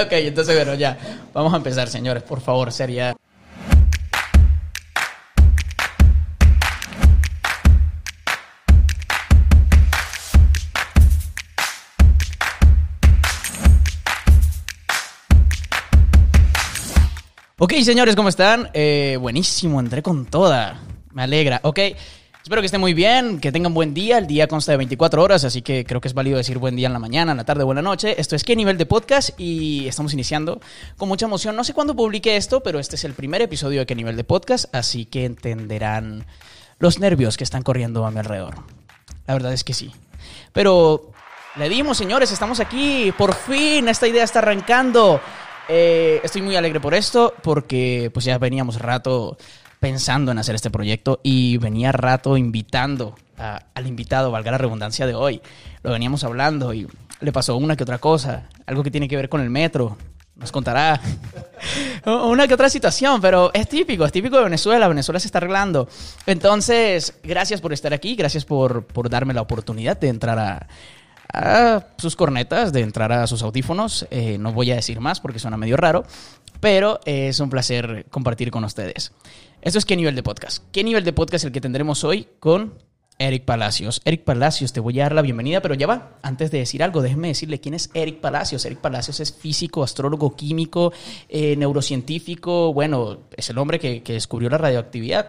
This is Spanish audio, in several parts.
ok, entonces, bueno, ya. Vamos a empezar, señores. Por favor, sería. Ok, señores, ¿cómo están? Eh, buenísimo, entré con toda. Me alegra. Ok, espero que estén muy bien, que tengan buen día. El día consta de 24 horas, así que creo que es válido decir buen día en la mañana, en la tarde, buena noche. Esto es ¿Qué nivel de podcast? Y estamos iniciando con mucha emoción. No sé cuándo publique esto, pero este es el primer episodio de ¿Qué nivel de podcast? Así que entenderán los nervios que están corriendo a mi alrededor. La verdad es que sí. Pero le dimos, señores, estamos aquí. Por fin, esta idea está arrancando. Eh, estoy muy alegre por esto, porque pues ya veníamos rato pensando en hacer este proyecto y venía rato invitando al invitado, valga la redundancia de hoy. Lo veníamos hablando y le pasó una que otra cosa, algo que tiene que ver con el metro. Nos contará una que otra situación, pero es típico, es típico de Venezuela. Venezuela se está arreglando. Entonces, gracias por estar aquí, gracias por, por darme la oportunidad de entrar a, a sus cornetas, de entrar a sus audífonos. Eh, no voy a decir más porque suena medio raro, pero es un placer compartir con ustedes. Esto es qué nivel de podcast. ¿Qué nivel de podcast el que tendremos hoy con Eric Palacios? Eric Palacios, te voy a dar la bienvenida, pero ya va. Antes de decir algo, déjeme decirle quién es Eric Palacios. Eric Palacios es físico, astrólogo, químico, eh, neurocientífico. Bueno, es el hombre que, descubrió la radioactividad.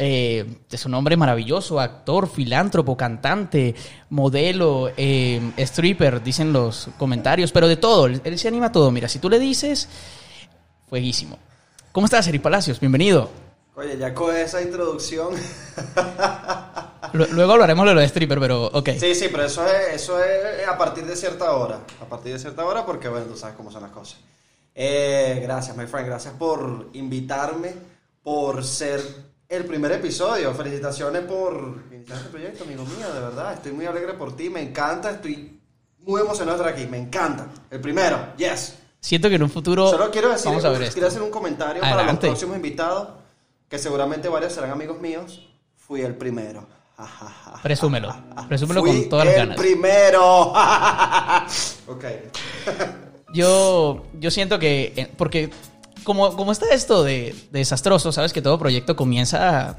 Eh, es un hombre maravilloso, actor, filántropo, cantante, modelo, eh, stripper, dicen los comentarios, pero de todo, él se anima a todo. Mira, si tú le dices, fueguísimo. ¿Cómo estás, Eric Palacios? Bienvenido. Oye, ya con esa introducción. Lu- Luego hablaremos de lo de stripper, pero ok. Sí, sí, pero eso es, eso es a partir de cierta hora. A partir de cierta hora, porque bueno, tú sabes cómo son las cosas. Eh, gracias, my friend. Gracias por invitarme, por ser el primer episodio. Felicitaciones por iniciar este proyecto, amigo mío, de verdad. Estoy muy alegre por ti, me encanta. Estoy muy emocionado de estar aquí, me encanta. El primero, yes. Siento que en un futuro Solo quiero decir, vamos a ver esto. quiero hacer un comentario para los Adelante. próximos invitados, que seguramente varios serán amigos míos. Fui el primero. Presúmelo, presúmelo Fui con todas las el ganas. primero. ok. Yo, yo siento que, eh, porque como, como está esto de, de desastroso, sabes que todo proyecto comienza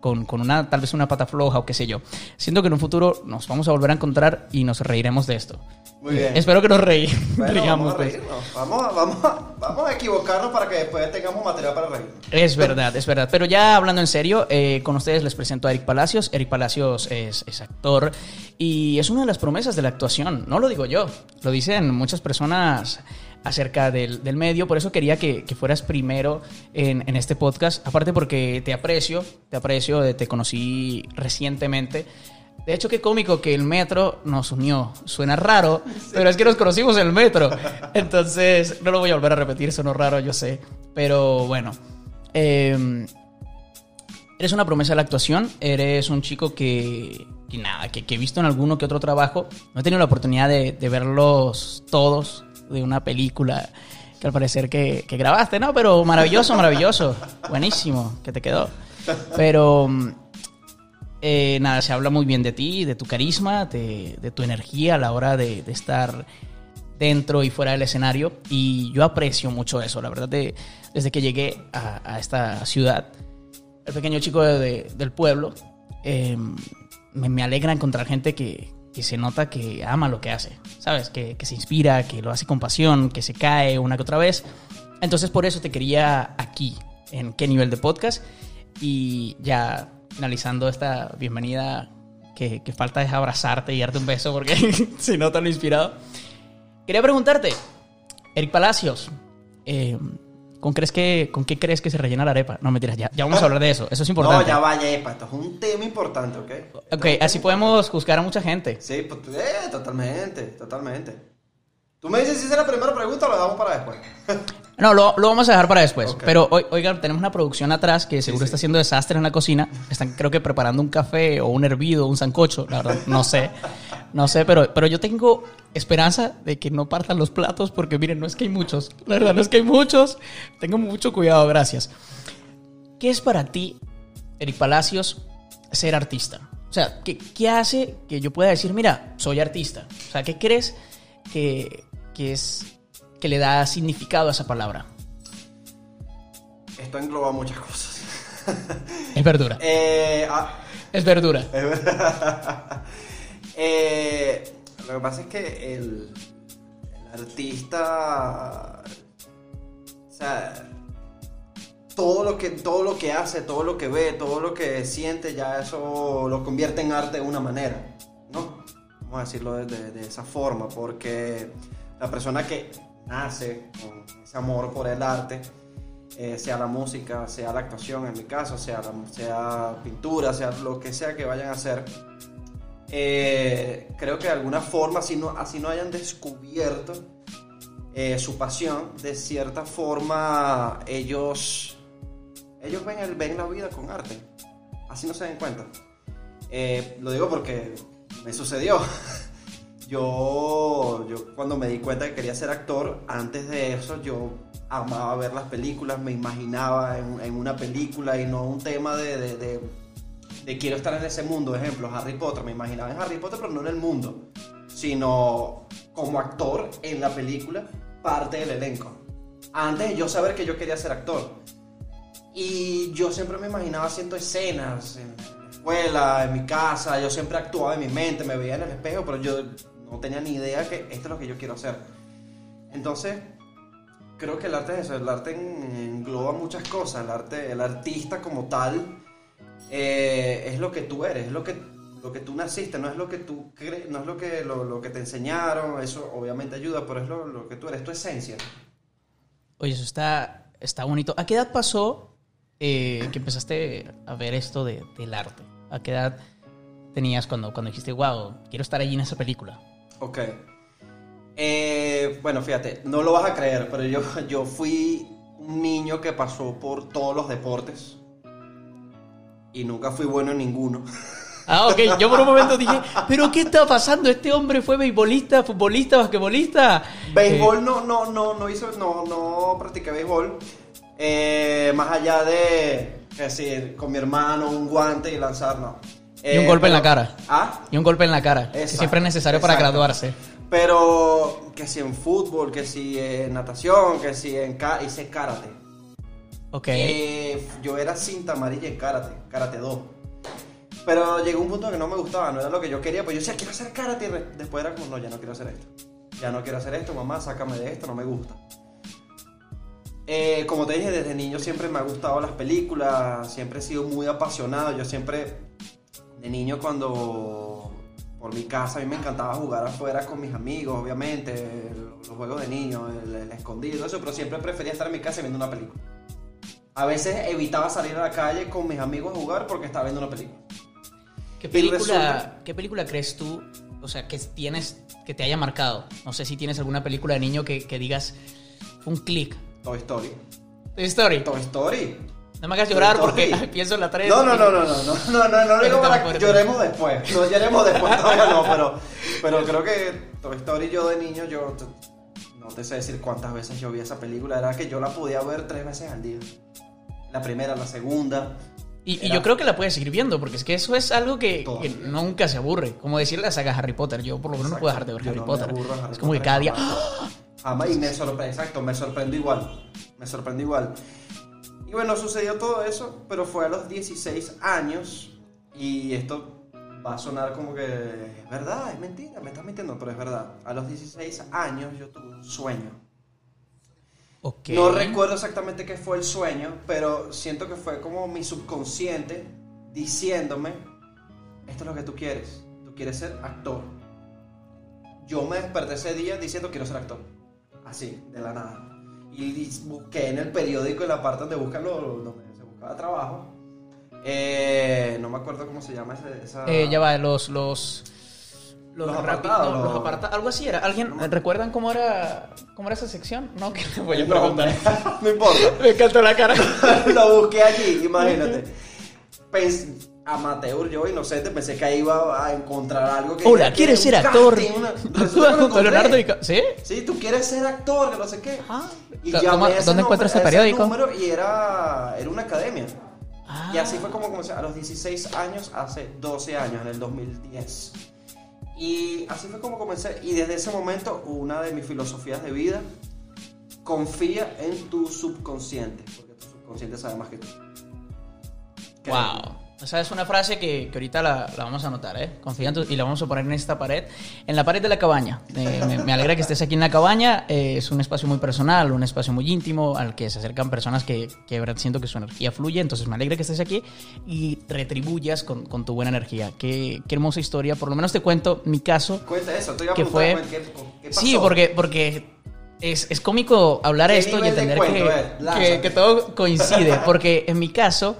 con, con una, tal vez una pata floja o qué sé yo. Siento que en un futuro nos vamos a volver a encontrar y nos reiremos de esto. Muy bien. Espero que nos reí, Bueno, riamos, vamos a pues. reírnos. Vamos, a- vamos, a- vamos a equivocarnos para que después tengamos material para reírnos. Es verdad, es verdad. Pero ya hablando en serio, eh, con ustedes les presento a Eric Palacios. Eric Palacios es, es actor y es una de las promesas de la actuación. No lo digo yo, lo dicen muchas personas acerca del, del medio. Por eso quería que, que fueras primero en, en este podcast. Aparte porque te aprecio, te aprecio, eh, te conocí recientemente. De hecho, qué cómico que el metro nos unió. Suena raro, pero es que nos conocimos en el metro. Entonces, no lo voy a volver a repetir, sonó raro, yo sé. Pero bueno. eh, eres una promesa de la actuación. Eres un chico que, que nada, que, que he visto en alguno que otro trabajo. No he tenido la oportunidad de, de verlos todos de una película que al parecer que, grabaste, ¿no? Pero maravilloso, maravilloso. Buenísimo, que te quedó. Pero mm, eh, nada, se habla muy bien de ti, de tu carisma, de, tu energía a la hora de, estar dentro y fuera del escenario. Y yo aprecio mucho eso, la verdad, de- desde que llegué a, esta ciudad, el pequeño chico de- de- del pueblo, eh, me alegra encontrar gente que, que se nota que ama lo que hace, ¿sabes? Que, que se inspira, que lo hace con pasión, que se cae una que otra vez. Entonces por eso te quería aquí, en qué nivel de podcast. Y ya finalizando esta bienvenida, que, que falta es abrazarte y darte un beso porque se nota lo inspirado. Quería preguntarte, Eric Palacios, eh, ¿con, crees que, ¿con qué crees que se rellena la arepa? No, mentiras, ya, ya vamos a hablar de eso, eso es importante. No, ya vaya, epa, esto es un tema importante, ¿ok? Ok, así podemos juzgar a mucha gente. Sí, pues, eh, totalmente, totalmente. Tú me dices si esa es la primera pregunta o la damos para después. No, lo, lo vamos a dejar para después. Pero, oi- oigan, tenemos una producción atrás que seguro sí. está haciendo desastre en la cocina. Están, creo que, preparando un café o un hervido, un sancocho. La verdad, no sé. No sé, pero, pero yo tengo esperanza de que no partan los platos porque, miren, no es que hay muchos. La verdad, no es que hay muchos. Tengo mucho cuidado, gracias. ¿Qué es para ti, Eric Palacios, ser artista? O sea, ¿qué, qué hace que yo pueda decir, mira, soy artista? O sea, ¿qué crees que, que es que le da significado a esa palabra? Esto engloba muchas cosas. Es verdura. Eh, ah, Es verdura. eh, lo que pasa es que el, el artista, o sea, todo lo que todo lo que hace, todo lo que ve, todo lo que siente, ya eso lo convierte en arte de una manera, ¿no? Vamos a decirlo de, de- de esa forma, porque la persona que nace con ese amor por el arte, eh, sea la música, sea la actuación en mi caso, sea, la- sea pintura, sea lo que sea que vayan a hacer, eh, creo que de alguna forma, así no, así no hayan descubierto eh, su pasión, de cierta forma ellos, ellos ven, el, ven la vida con arte, así no se den cuenta. Eh, lo digo porque me sucedió. Yo, yo cuando me di cuenta que quería ser actor, antes de eso yo amaba ver las películas, me imaginaba en, en una película y no un tema de, de- de- de quiero estar en ese mundo. Ejemplo, Harry Potter, me imaginaba en Harry Potter, pero no en el mundo, sino como actor en la película, parte del elenco. Antes de yo saber que yo quería ser actor. Y yo siempre me imaginaba haciendo escenas en la escuela, en mi casa, yo siempre actuaba en mi mente, me veía en el espejo, pero yo no tenía ni idea que esto es lo que yo quiero hacer. Entonces, creo que el arte es eso, el arte en- engloba muchas cosas, el arte, el artista como tal eh, es lo que tú eres, es lo que, lo que tú naciste, no es lo que tú crees, no es lo que, lo, lo que te enseñaron, eso obviamente ayuda, pero es lo, lo que tú eres, tu esencia. Oye, eso está, está bonito. ¿A qué edad pasó eh, que empezaste a ver esto de- del arte? ¿A qué edad tenías cuando, cuando dijiste, wow, quiero estar allí en esa película? Ok. Eh, bueno, fíjate, no lo vas a creer, pero yo, yo fui un niño que pasó por todos los deportes y nunca fui bueno en ninguno. Ah, ok. Yo por un momento dije, ¿pero qué está pasando? ¿Este hombre fue beisbolista, futbolista, basquetbolista? Béisbol Eh, no, no, no, no hizo, no, no practiqué béisbol. Eh, más allá de, es decir, con mi hermano, un guante y lanzar, no. Y un Eh, golpe en la cara. ¿Ah? Y un golpe en la cara, que Exacto, siempre es necesario para graduarse. Pero que si en fútbol, que si en natación, que si en ca hice karate. Ok. Eh, yo era cinta amarilla en karate, karate 2. Pero llegó un punto que no me gustaba, no era lo que yo quería, pues yo decía, quiero hacer karate. Y después era como, no, ya no quiero hacer esto. Ya no quiero hacer esto, mamá, sácame de esto, no me gusta. Eh, como te dije, desde niño siempre me ha gustado las películas, siempre he sido muy apasionado. Yo siempre, de niño, cuando por mi casa, a mí me encantaba jugar afuera con mis amigos, obviamente, los juegos de niños, el, el escondido, eso, pero siempre prefería estar en mi casa viendo una película. A veces evitaba salir a la calle con mis amigos a jugar porque estaba viendo una película. ¿Qué película, resulta- ¿Qué película crees tú, o sea, que tienes, que te haya marcado? No sé si tienes alguna película de niño que, que digas, fue un clic. Toy Story. Toy Story. Toy Story. No me hagas llorar porque pienso en la 3. No, no, no, no, no, no, no, no, no, digo para- fuerte. lloremos después. No lloremos después, todavía no, pero, pero creo que Toy Story yo de niño, yo no te sé decir cuántas veces yo vi esa película, era que yo la podía ver tres veces al día. La primera, la segunda. Y, y yo creo que la puedes seguir viendo, porque es que eso es algo que, que nunca se aburre. Como decir la saga Harry Potter. Yo por lo menos no puedo dejar de ver Yo Harry no me Potter. aburro Harry es como que Potter cada día. jamás. Jamás, y me sorprende, exacto, me sorprende igual. Me sorprende igual. Y bueno, sucedió todo eso, pero fue a los 16 años. Y esto va a sonar como que es verdad, es mentira, me estás mintiendo, pero es verdad. A los 16 años yo tuve un sueño. Ok. No recuerdo exactamente qué fue el sueño, pero siento que fue como mi subconsciente diciéndome, esto es lo que tú quieres, tú quieres ser actor. Yo me desperté ese día diciendo quiero ser actor, así, de la nada. Y busqué en el periódico, en la parte donde buscan lo- donde se buscaba trabajo. Eh, no me acuerdo cómo se llama ese, esa... Eh, ya va, los. Los, Los rapi- apartados, no, los los- apartados, algo así era. ¿Alguien recuerdan cómo era cómo era esa sección? No, que te voy a No, preguntar. no importa. Me encantó la cara. lo busqué allí, imagínate. Pens- amateur, yo inocente, pensé que ahí iba a encontrar algo que... Hola, ¿quieres ser actor? junto a encontré. Leonardo DiCaprio. ¿Sí? Sí, tú quieres ser actor, que no sé qué. Ah. Y ¿Cómo- llamé a ese ¿Dónde encuentras ese periódico? número y era, era una academia. Ah. Y así fue como comencé a los 16 años, hace 12 años, en el 2010. Y así fue como comencé. Y desde ese momento, una de mis filosofías de vida confía en tu subconsciente, porque tu subconsciente sabe más que tú. Wow. O sea, es una frase que, que ahorita la, la, vamos a anotar, ¿eh? Tu, y la vamos a poner en esta pared, en la pared de la cabaña. Eh, me, me, alegra que estés aquí en la cabaña. Eh, es un espacio muy personal, un espacio muy íntimo al que se acercan personas que, que de verdad siento que su energía fluye. Entonces me alegra que estés aquí y retribuyas con, con tu buena energía. Qué, qué, hermosa historia. Por lo menos te cuento mi caso. Cuenta eso, te iba a que fue, ¿qué, qué pasó? Sí, porque, porque es, es, cómico hablar esto y entender que, que, que, todo coincide. Porque en mi caso,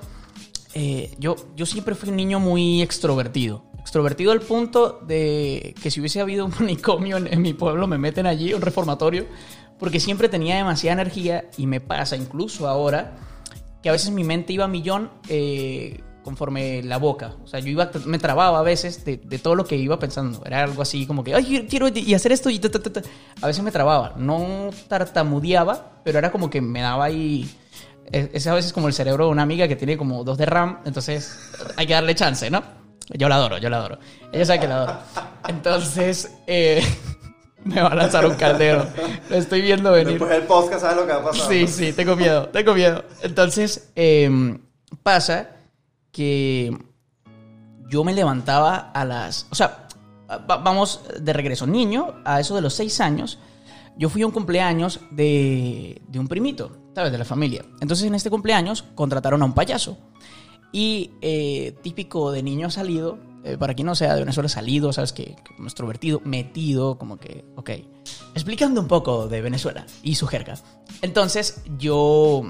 eh, yo, yo siempre fui un niño muy extrovertido. Extrovertido al punto de que si hubiese habido un manicomio en, en mi pueblo, me meten allí, un reformatorio, porque siempre tenía demasiada energía y me pasa incluso ahora que a veces mi mente iba a millón eh, conforme la boca. O sea, yo iba, me trababa a veces de, de, todo lo que iba pensando. Era algo así como que, ay, quiero y hacer esto y ta, ta, ta. A veces me trababa. No tartamudeaba, pero era como que me daba ahí es a veces como el cerebro de una amiga que tiene como dos de RAM, entonces hay que darle chance, ¿no? Yo la adoro, yo la adoro. Ella sabe que la adoro. Entonces, eh, me va a lanzar un caldero. Lo estoy viendo venir. Después del podcast, ¿sabes lo que va a pasar? Sí, sí, tengo miedo, tengo miedo. Entonces, eh, pasa que yo me levantaba a las... O sea, vamos de regreso. Niño, a eso de los seis años, yo fui a un cumpleaños de, de un primito, ¿sabes? De la familia. Entonces en este cumpleaños contrataron a un payaso. Y eh, típico de niño salido, eh, para quien no sea de Venezuela salido, ¿sabes? Que, que extrovertido, metido, como que, ok. Explicando un poco de Venezuela y su jerga. Entonces yo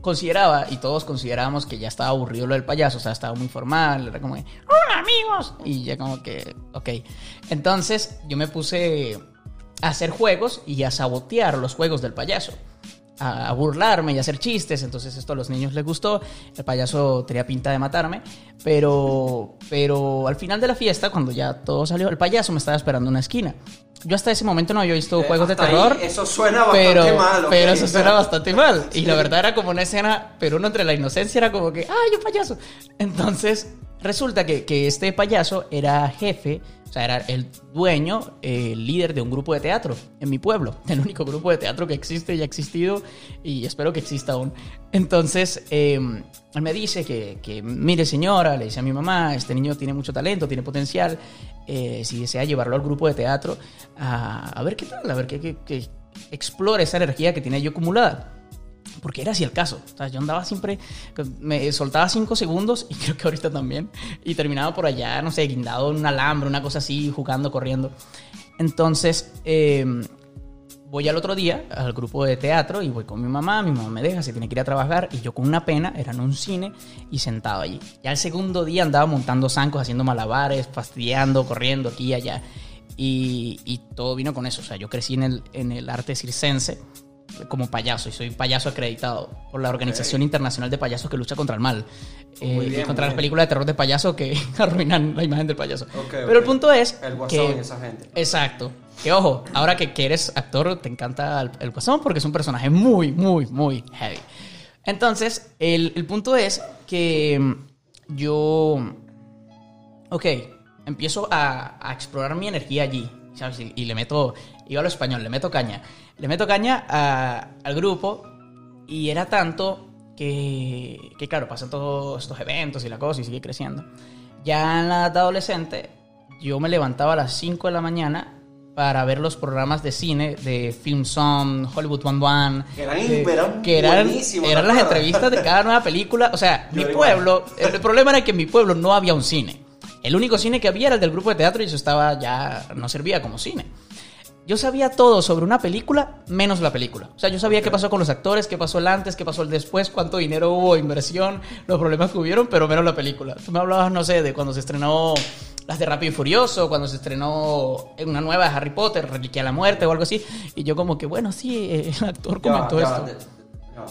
consideraba, y todos considerábamos que ya estaba aburrido lo del payaso, o sea, estaba muy formal, era como, hola amigos, y ya como que, ok. Entonces yo me puse a hacer juegos y a sabotear los juegos del payaso. A, burlarme y a hacer chistes, entonces esto a los niños les gustó, el payaso tenía pinta de matarme, pero, pero al final de la fiesta, cuando ya todo salió, el payaso me estaba esperando en una esquina. Yo hasta ese momento no había visto Eh, juegos de terror. ahí, eso suena bastante pero, mal, ok. Pero eso suena bastante mal. Y la verdad era como una escena, pero uno entre la inocencia era como que, ¡ay, un payaso! Entonces, resulta que, que este payaso era jefe, o sea, era el dueño, eh, el líder de un grupo de teatro en mi pueblo. El único grupo de teatro que existe y ha existido y espero que exista aún. Entonces, eh, él me dice que, que, mire señora, le dice a mi mamá, este niño tiene mucho talento, tiene potencial, eh, si desea llevarlo al grupo de teatro, a, a ver qué tal, a ver qué, qué, qué explore esa energía que tiene yo acumulada. Porque era así el caso. O sea, yo andaba siempre, me soltaba cinco segundos y creo que ahorita también. Y terminaba por allá, no sé, guindado en un alambre, una cosa así, jugando, corriendo. Entonces, eh, voy al otro día al grupo de teatro y voy con mi mamá. Mi mamá me deja, se tiene que ir a trabajar. Y yo con una pena, era en un cine y sentado allí. Ya el segundo día andaba montando zancos, haciendo malabares, fastidiando, corriendo aquí y allá. Y, y todo vino con eso. O sea, yo crecí en el, en el arte circense como payaso y soy payaso acreditado por la Organización okay. Internacional de Payasos que lucha contra el mal eh, bien, y contra las películas de terror de payaso que arruinan la imagen del payaso. Okay, Pero el punto es el guasón que y esa gente. exacto. Que ojo, ahora que, que eres actor te encanta el, el, guasón porque es un personaje muy, muy, muy heavy. Entonces, el, el punto es que yo, ok, empiezo a, a explorar mi energía allí, ¿sabes? Y, y le meto, iba a lo español, le meto caña le meto caña a, al grupo y era tanto que, que, claro, pasan todos estos eventos y la cosa y sigue creciendo. Ya en la edad adolescente, yo me levantaba a las 5 de la mañana para ver los programas de cine de Film Song, Hollywood One One. Que eran, eran que eran, eran las entrevistas de cada nueva película. O sea, yo mi pueblo, el, el problema era que en mi pueblo no había un cine. El único cine que había era el del grupo de teatro y eso estaba ya, no servía como cine yo sabía todo sobre una película menos la película. O sea, yo sabía okay. qué pasó con los actores, qué pasó el antes, qué pasó el después, cuánto dinero hubo, inversión, los problemas que hubieron, pero menos la película. Tú me hablabas, no sé, de cuando se estrenó las de Rápido y Furioso, cuando se estrenó una nueva de Harry Potter, Reliquia de la Muerte o algo así. Y yo como que, bueno, sí, el actor comentó ya, esto. Ya.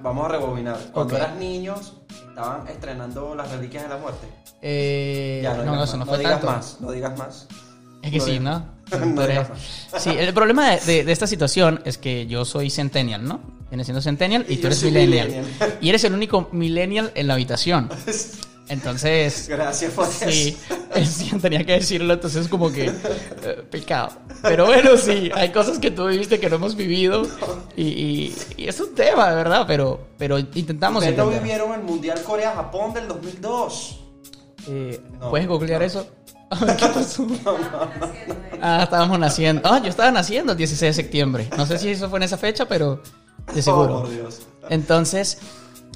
Vamos a rebobinar. Cuando okay. eras niños, estaban estrenando las Reliquias de la Muerte. Eh, ya, no, no, no, eso no no fue digas tanto. más, no digas más. Es que No sí, digas ¿no? No sí, el problema de, de- de esta situación es que yo soy centennial, ¿no? Vienes siendo centennial y, Y tú eres millennial. millennial. Y eres el único millennial en la habitación. Entonces, Gracias por sí. eso. Sí, tenía que decirlo, entonces como que eh, pecado. Pero bueno, sí, hay cosas que tú viviste que no hemos vivido y, y- y es un tema, de verdad, pero, pero intentamos. Ustedes no vivieron el Mundial Corea-Japón del 2002. Eh, No, ¿Puedes googlear no. eso? ¿Qué pasó? Ah, estábamos naciendo. Ah, yo estaba naciendo el 16 de septiembre. No sé si eso fue en esa fecha, pero de seguro. Oh, por Dios. Entonces,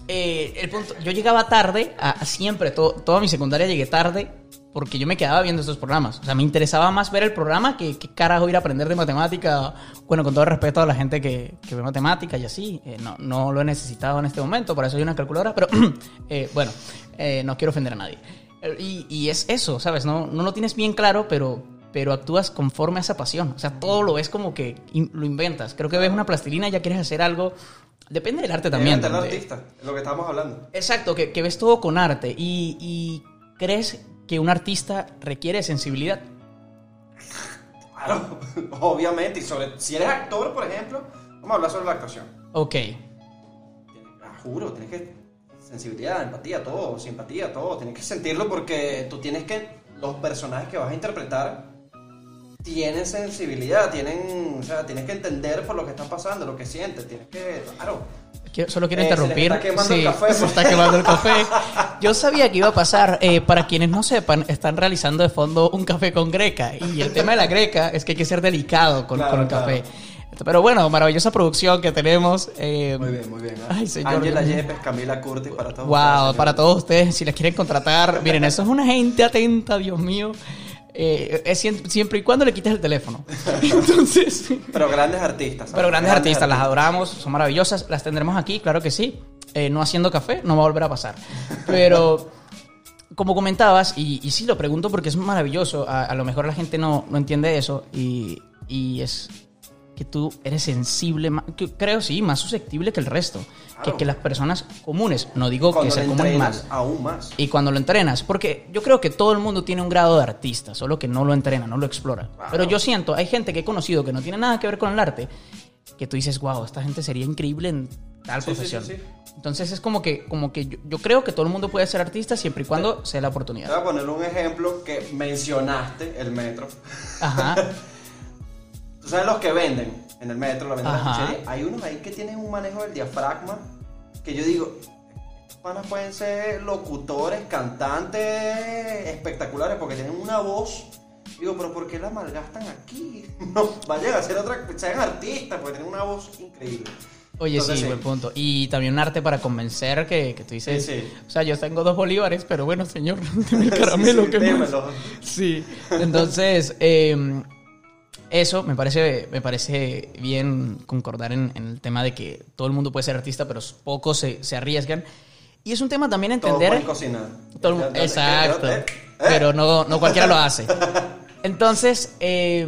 eh, el punto, yo llegaba tarde, a, a siempre, to- toda mi secundaria llegué tarde, porque yo me quedaba viendo estos programas. O sea, me interesaba más ver el programa que qué carajo ir a aprender de matemática. Bueno, con todo el respeto a la gente que, que ve matemática y así, eh, no, no lo he necesitado en este momento, por eso hay una calculadora, pero eh, bueno, eh, no quiero ofender a nadie. Eh, Y, y es eso, ¿sabes? No, no lo tienes bien claro, pero, pero actúas conforme a esa pasión. O sea, todo lo ves como que in- lo inventas. Creo que ves una plastilina y ya quieres hacer algo. Depende del arte también. También. el donde- artista, lo que estábamos hablando. Exacto, que, que ves todo con arte y, y crees que un artista requiere sensibilidad. Claro, obviamente. Y sobre, si eres actor, por ejemplo, vamos a hablar sobre la actuación. Ok, ah, juro, tienes que. Sensibilidad, empatía, todo, simpatía, todo. Tienes que sentirlo porque tú tienes que. Los personajes que vas a interpretar tienen sensibilidad, tienen. O sea, tienes que entender por lo que están pasando, lo que sienten. Tienes que. Claro. Quiero- solo quiero Eh, se interrumpir. está quemando el café, se está quemando el café. Yo sabía que iba a pasar. eh, para quienes no sepan, están realizando de fondo un café con greca. Y el tema de la greca es que hay que ser delicado con, Claro, con el claro. Pero bueno, maravillosa producción que tenemos. eh, Muy bien, muy bien. ¿eh? Ay, señor. Ángela Yepes, Camila Curtis, para todos. Wow, ustedes, para todos ustedes, si les quieren contratar, miren, eso es una gente atenta, Dios mío. Eh, es siem- siempre y cuando le quites el teléfono. Entonces, Pero grandes artistas. ¿sabes? pero grandes artistas, las adoramos, son maravillosas, las tendremos aquí, claro que sí. Eh, no haciendo café, no va a volver a pasar. Pero, como comentabas, y, y sí lo pregunto porque es maravilloso, a, a lo mejor la gente no, no entiende eso, y, y es que tú eres sensible, ma- que creo sí, más susceptible que el resto, que, Claro. que las personas comunes. No digo Cuando que le común mal. aún más. Y cuando lo entrenas, porque yo creo que todo el mundo tiene un grado de artista, solo que no lo entrena, no lo explora. Pero yo siento, hay gente que he conocido que no tiene nada que ver con el arte, que tú dices, wow, esta gente sería increíble en tal Sí, profesión. sí, sí. Entonces es como que, como que yo, yo creo que todo el mundo puede ser artista siempre y cuando sea la Te voy oportunidad. a poner un ejemplo que mencionaste, el metro. Ajá. Tú sabes los que venden en el metro, la venden? Hay unos ahí que tienen un manejo del diafragma que yo digo, estos panas pueden ser locutores, cantantes espectaculares porque tienen una voz. Digo, pero ¿por qué la malgastan aquí? No, vayan a hacer otra, sean artistas porque tienen una voz increíble. Oye, Entonces, sí, buen punto. Y también un arte para convencer que, que tú dices, Sí, sí. o sea, yo tengo dos bolívares, pero bueno, señor, el caramelo Sí, sí, que más. démelo. Sí, entonces eh, eso me parece, me parece bien concordar en, en el tema de que todo el mundo puede ser artista, pero pocos se, se arriesgan. Y es un tema también entender... cocinar. todo el- exacto, eh, eh. pero no, no cualquiera lo hace. Entonces, eh,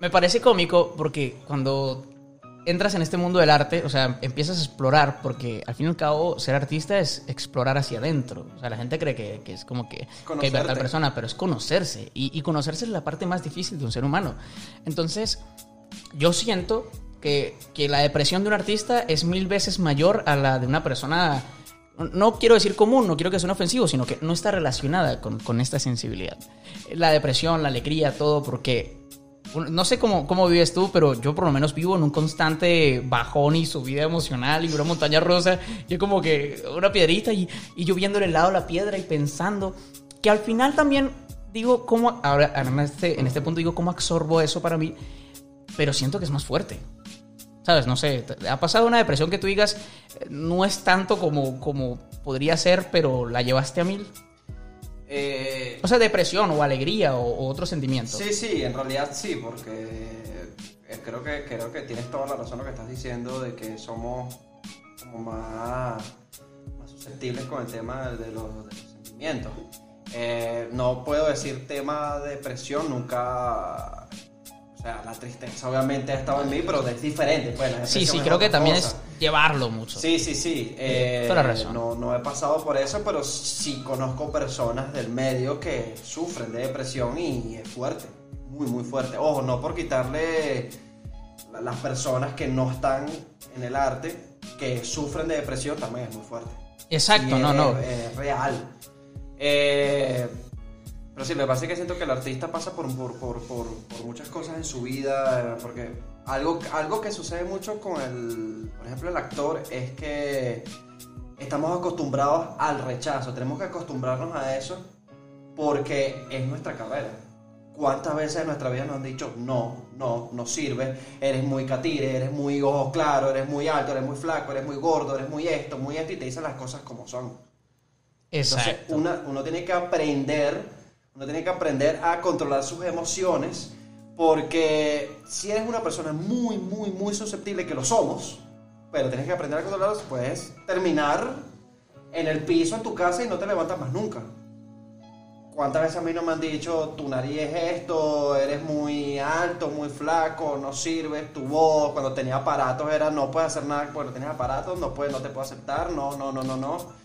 me parece cómico porque cuando entras en este mundo del arte, o sea, empiezas a explorar, porque al fin y al cabo ser artista es explorar hacia adentro. O sea, la gente cree que, que es como que, que hay tal persona, pero es conocerse. Y, y conocerse es la parte más difícil de un ser humano. Entonces, yo siento que, que la depresión de un artista es mil veces mayor a la de una persona, no- quiero decir común, no quiero que suene ofensivo, sino que no está relacionada con, con esta sensibilidad. La depresión, la alegría, todo, porque no sé cómo, cómo vives tú, pero yo por lo menos vivo en un constante bajón y subida emocional y una montaña rusa. Yo como que una piedrita y, y yo viendo el lado de la piedra y pensando que al final también digo cómo, ahora en este, en este punto digo cómo absorbo eso para mí, pero siento que es más fuerte. ¿Sabes? No sé, ¿te ha pasado una depresión que tú digas, eh, no es tanto como, como podría ser, pero la llevaste a mil? Eh, O sea, depresión o alegría o, o otro sentimiento. Sí, sí, en realidad sí, porque eh, creo que, creo que tienes toda la razón lo que estás diciendo de que somos como más, más susceptibles con el tema de los, de los sentimientos. Eh, no puedo decir tema de depresión, nunca... O sea, la tristeza obviamente ha estado en mí, pero es diferente. Pues, la Sí, sí, creo que también cosa. es llevarlo mucho. Sí, sí, sí. Eh, la razón. No, no he pasado por eso, pero sí conozco personas del medio que sufren de depresión y es fuerte, muy, muy fuerte. Ojo, no por quitarle a las personas que no están en el arte, que sufren de depresión, también es muy fuerte. Exacto, no, es- no. Es real. Eh, Pero sí, me parece que siento que el artista pasa por, por, por, por, por muchas cosas en su vida, porque algo, algo que sucede mucho con el, por ejemplo, el actor es que estamos acostumbrados al rechazo, tenemos que acostumbrarnos a eso porque es nuestra carrera. ¿Cuántas veces en nuestra vida nos han dicho, no, no, no sirve, eres muy catire, eres muy ojos claros, eres muy alto, eres muy flaco, eres muy gordo, eres muy esto, muy esto, y te dicen las cosas como son. Entonces, Exacto. una- uno tiene que aprender, uno tiene que aprender a controlar sus emociones, porque si eres una persona muy, muy, muy susceptible, que lo somos, pero tienes que aprender a controlarlos, puedes terminar en el piso en tu casa y no te levantas más nunca. ¿Cuántas veces a mí no me han dicho, tu nariz es esto, eres muy alto, muy flaco, no sirves, tu voz, cuando tenía aparatos era, no puedes hacer nada, bueno, tienes aparatos, no, puedes, no te puedo aceptar, no, no, no, no, no.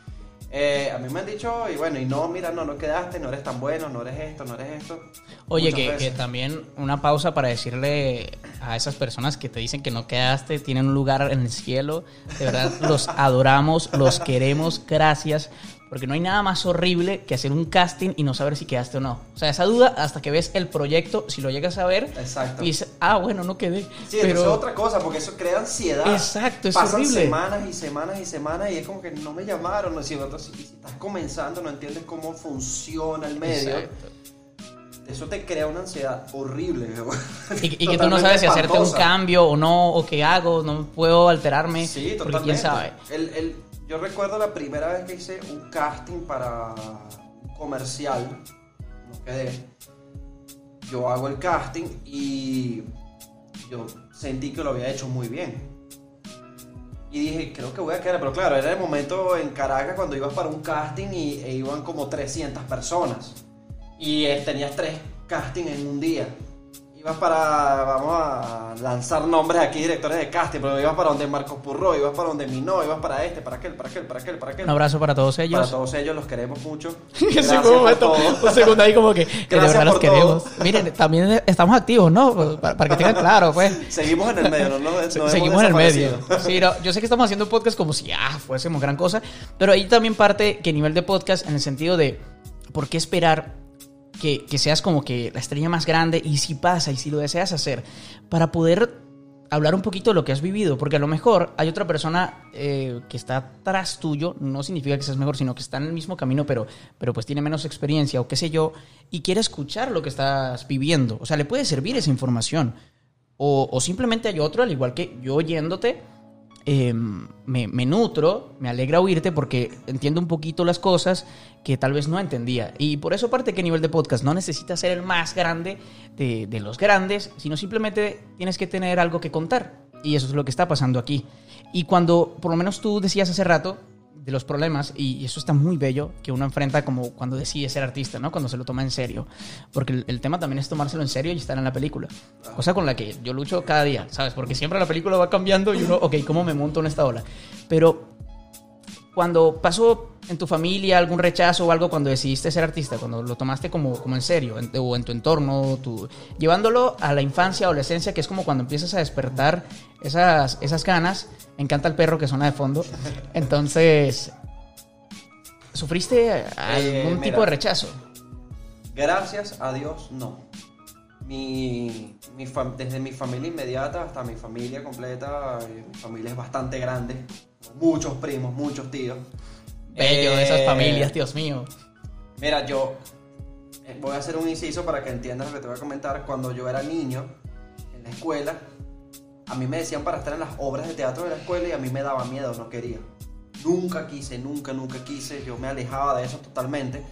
Eh, a mí me han dicho, y bueno, y no, mira, no, no quedaste, no eres tan bueno, no eres esto, no eres esto. Oye, que, también una pausa para decirle a esas personas que te dicen que no quedaste, tienen un lugar en el cielo. De verdad, los adoramos, los queremos, gracias. Porque no hay nada más horrible que hacer un casting y no saber si quedaste o no. O sea, esa duda hasta que ves el proyecto, si lo llegas a ver, Exacto. y dices, ah, bueno, no quedé. Sí, eso es otra cosa, porque eso crea ansiedad. Exacto, es Pasan horrible. semanas y semanas y semanas y es como que no me llamaron. ¿no? Si, si estás comenzando, no entiendes cómo funciona el medio. Exacto. Eso te crea una ansiedad horrible. Y, y que tú no sabes si hacerte un cambio o no, o qué hago, no puedo alterarme. Sí, porque totalmente. quién sabe. El- el- yo recuerdo la primera vez que hice un casting para un comercial, no quedé. Yo hago el casting y yo sentí que lo había hecho muy bien. Y dije, creo que voy a quedar, pero claro, era el momento en Caracas cuando ibas para un casting y e iban como 300 personas. Y eh, tenías tres castings en un día. Ibas para, vamos a lanzar nombres aquí, directores de casting, pero ibas para donde Marcos Purro, ibas para donde Minó, ibas para este, para aquel, para aquel, para aquel, para aquel. Un abrazo para todos Para ellos. todos ellos los queremos mucho. Gracias un por momento, un segundo ahí como que, que de verdad los queremos. Miren, también estamos activos, ¿no? Para, para que tengan claro, pues. Seguimos en el medio, no, no, no hemos Seguimos en el medio. Sí, no, yo sé que estamos haciendo un podcast como si ah, fuésemos gran cosa, pero ahí también parte que nivel de podcast en el sentido de por qué esperar que, seas como que la estrella más grande y si pasa y si lo deseas hacer para poder hablar un poquito de lo que has vivido, porque a lo mejor hay otra persona eh, que está tras tuyo, no significa que seas mejor, sino que está en el mismo camino, pero, pero pues tiene menos experiencia o qué sé yo, y quiere escuchar lo que estás viviendo. O sea, le puede servir esa información. O, o simplemente hay otro, al igual que yo oyéndote, me, me nutro, me alegra oírte porque entiendo un poquito las cosas que tal vez no entendía. Y por eso parte que a nivel de podcast no necesitas ser el más grande de, de los grandes, sino simplemente tienes que tener algo que contar. Y eso es lo que está pasando aquí. Y cuando, por lo menos tú decías hace rato, de los problemas, y eso está muy bello, que uno enfrenta como cuando decide ser artista, ¿no? Cuando se lo toma en serio. Porque el, tema también es tomárselo en serio y estar en la película. Cosa con la que yo lucho cada día, ¿sabes? Porque siempre la película va cambiando y uno, ok, ¿cómo me monto en esta ola? Pero cuando pasó en tu familia algún rechazo o algo cuando decidiste ser artista, cuando lo tomaste como, como en serio, en- o en tu entorno, tu, llevándolo a la infancia, adolescencia, que es como cuando empiezas a despertar esas, esas ganas. Me encanta el perro que suena de fondo. Entonces, ¿sufriste algún Eh, tipo mira. de rechazo? Gracias a Dios, no. Mi, mi desde mi familia inmediata hasta mi familia completa, eh, mi familia es bastante grande. Muchos primos, muchos tíos. Bello de esas Eh, familias, Dios mío. Mira, yo eh, voy a hacer un inciso para que entiendas lo que te voy a comentar. Cuando yo era niño, en la escuela, a mí me decían para estar en las obras de teatro de la escuela y a mí me daba miedo, no quería. Nunca quise, nunca, nunca quise. Yo me alejaba de eso totalmente.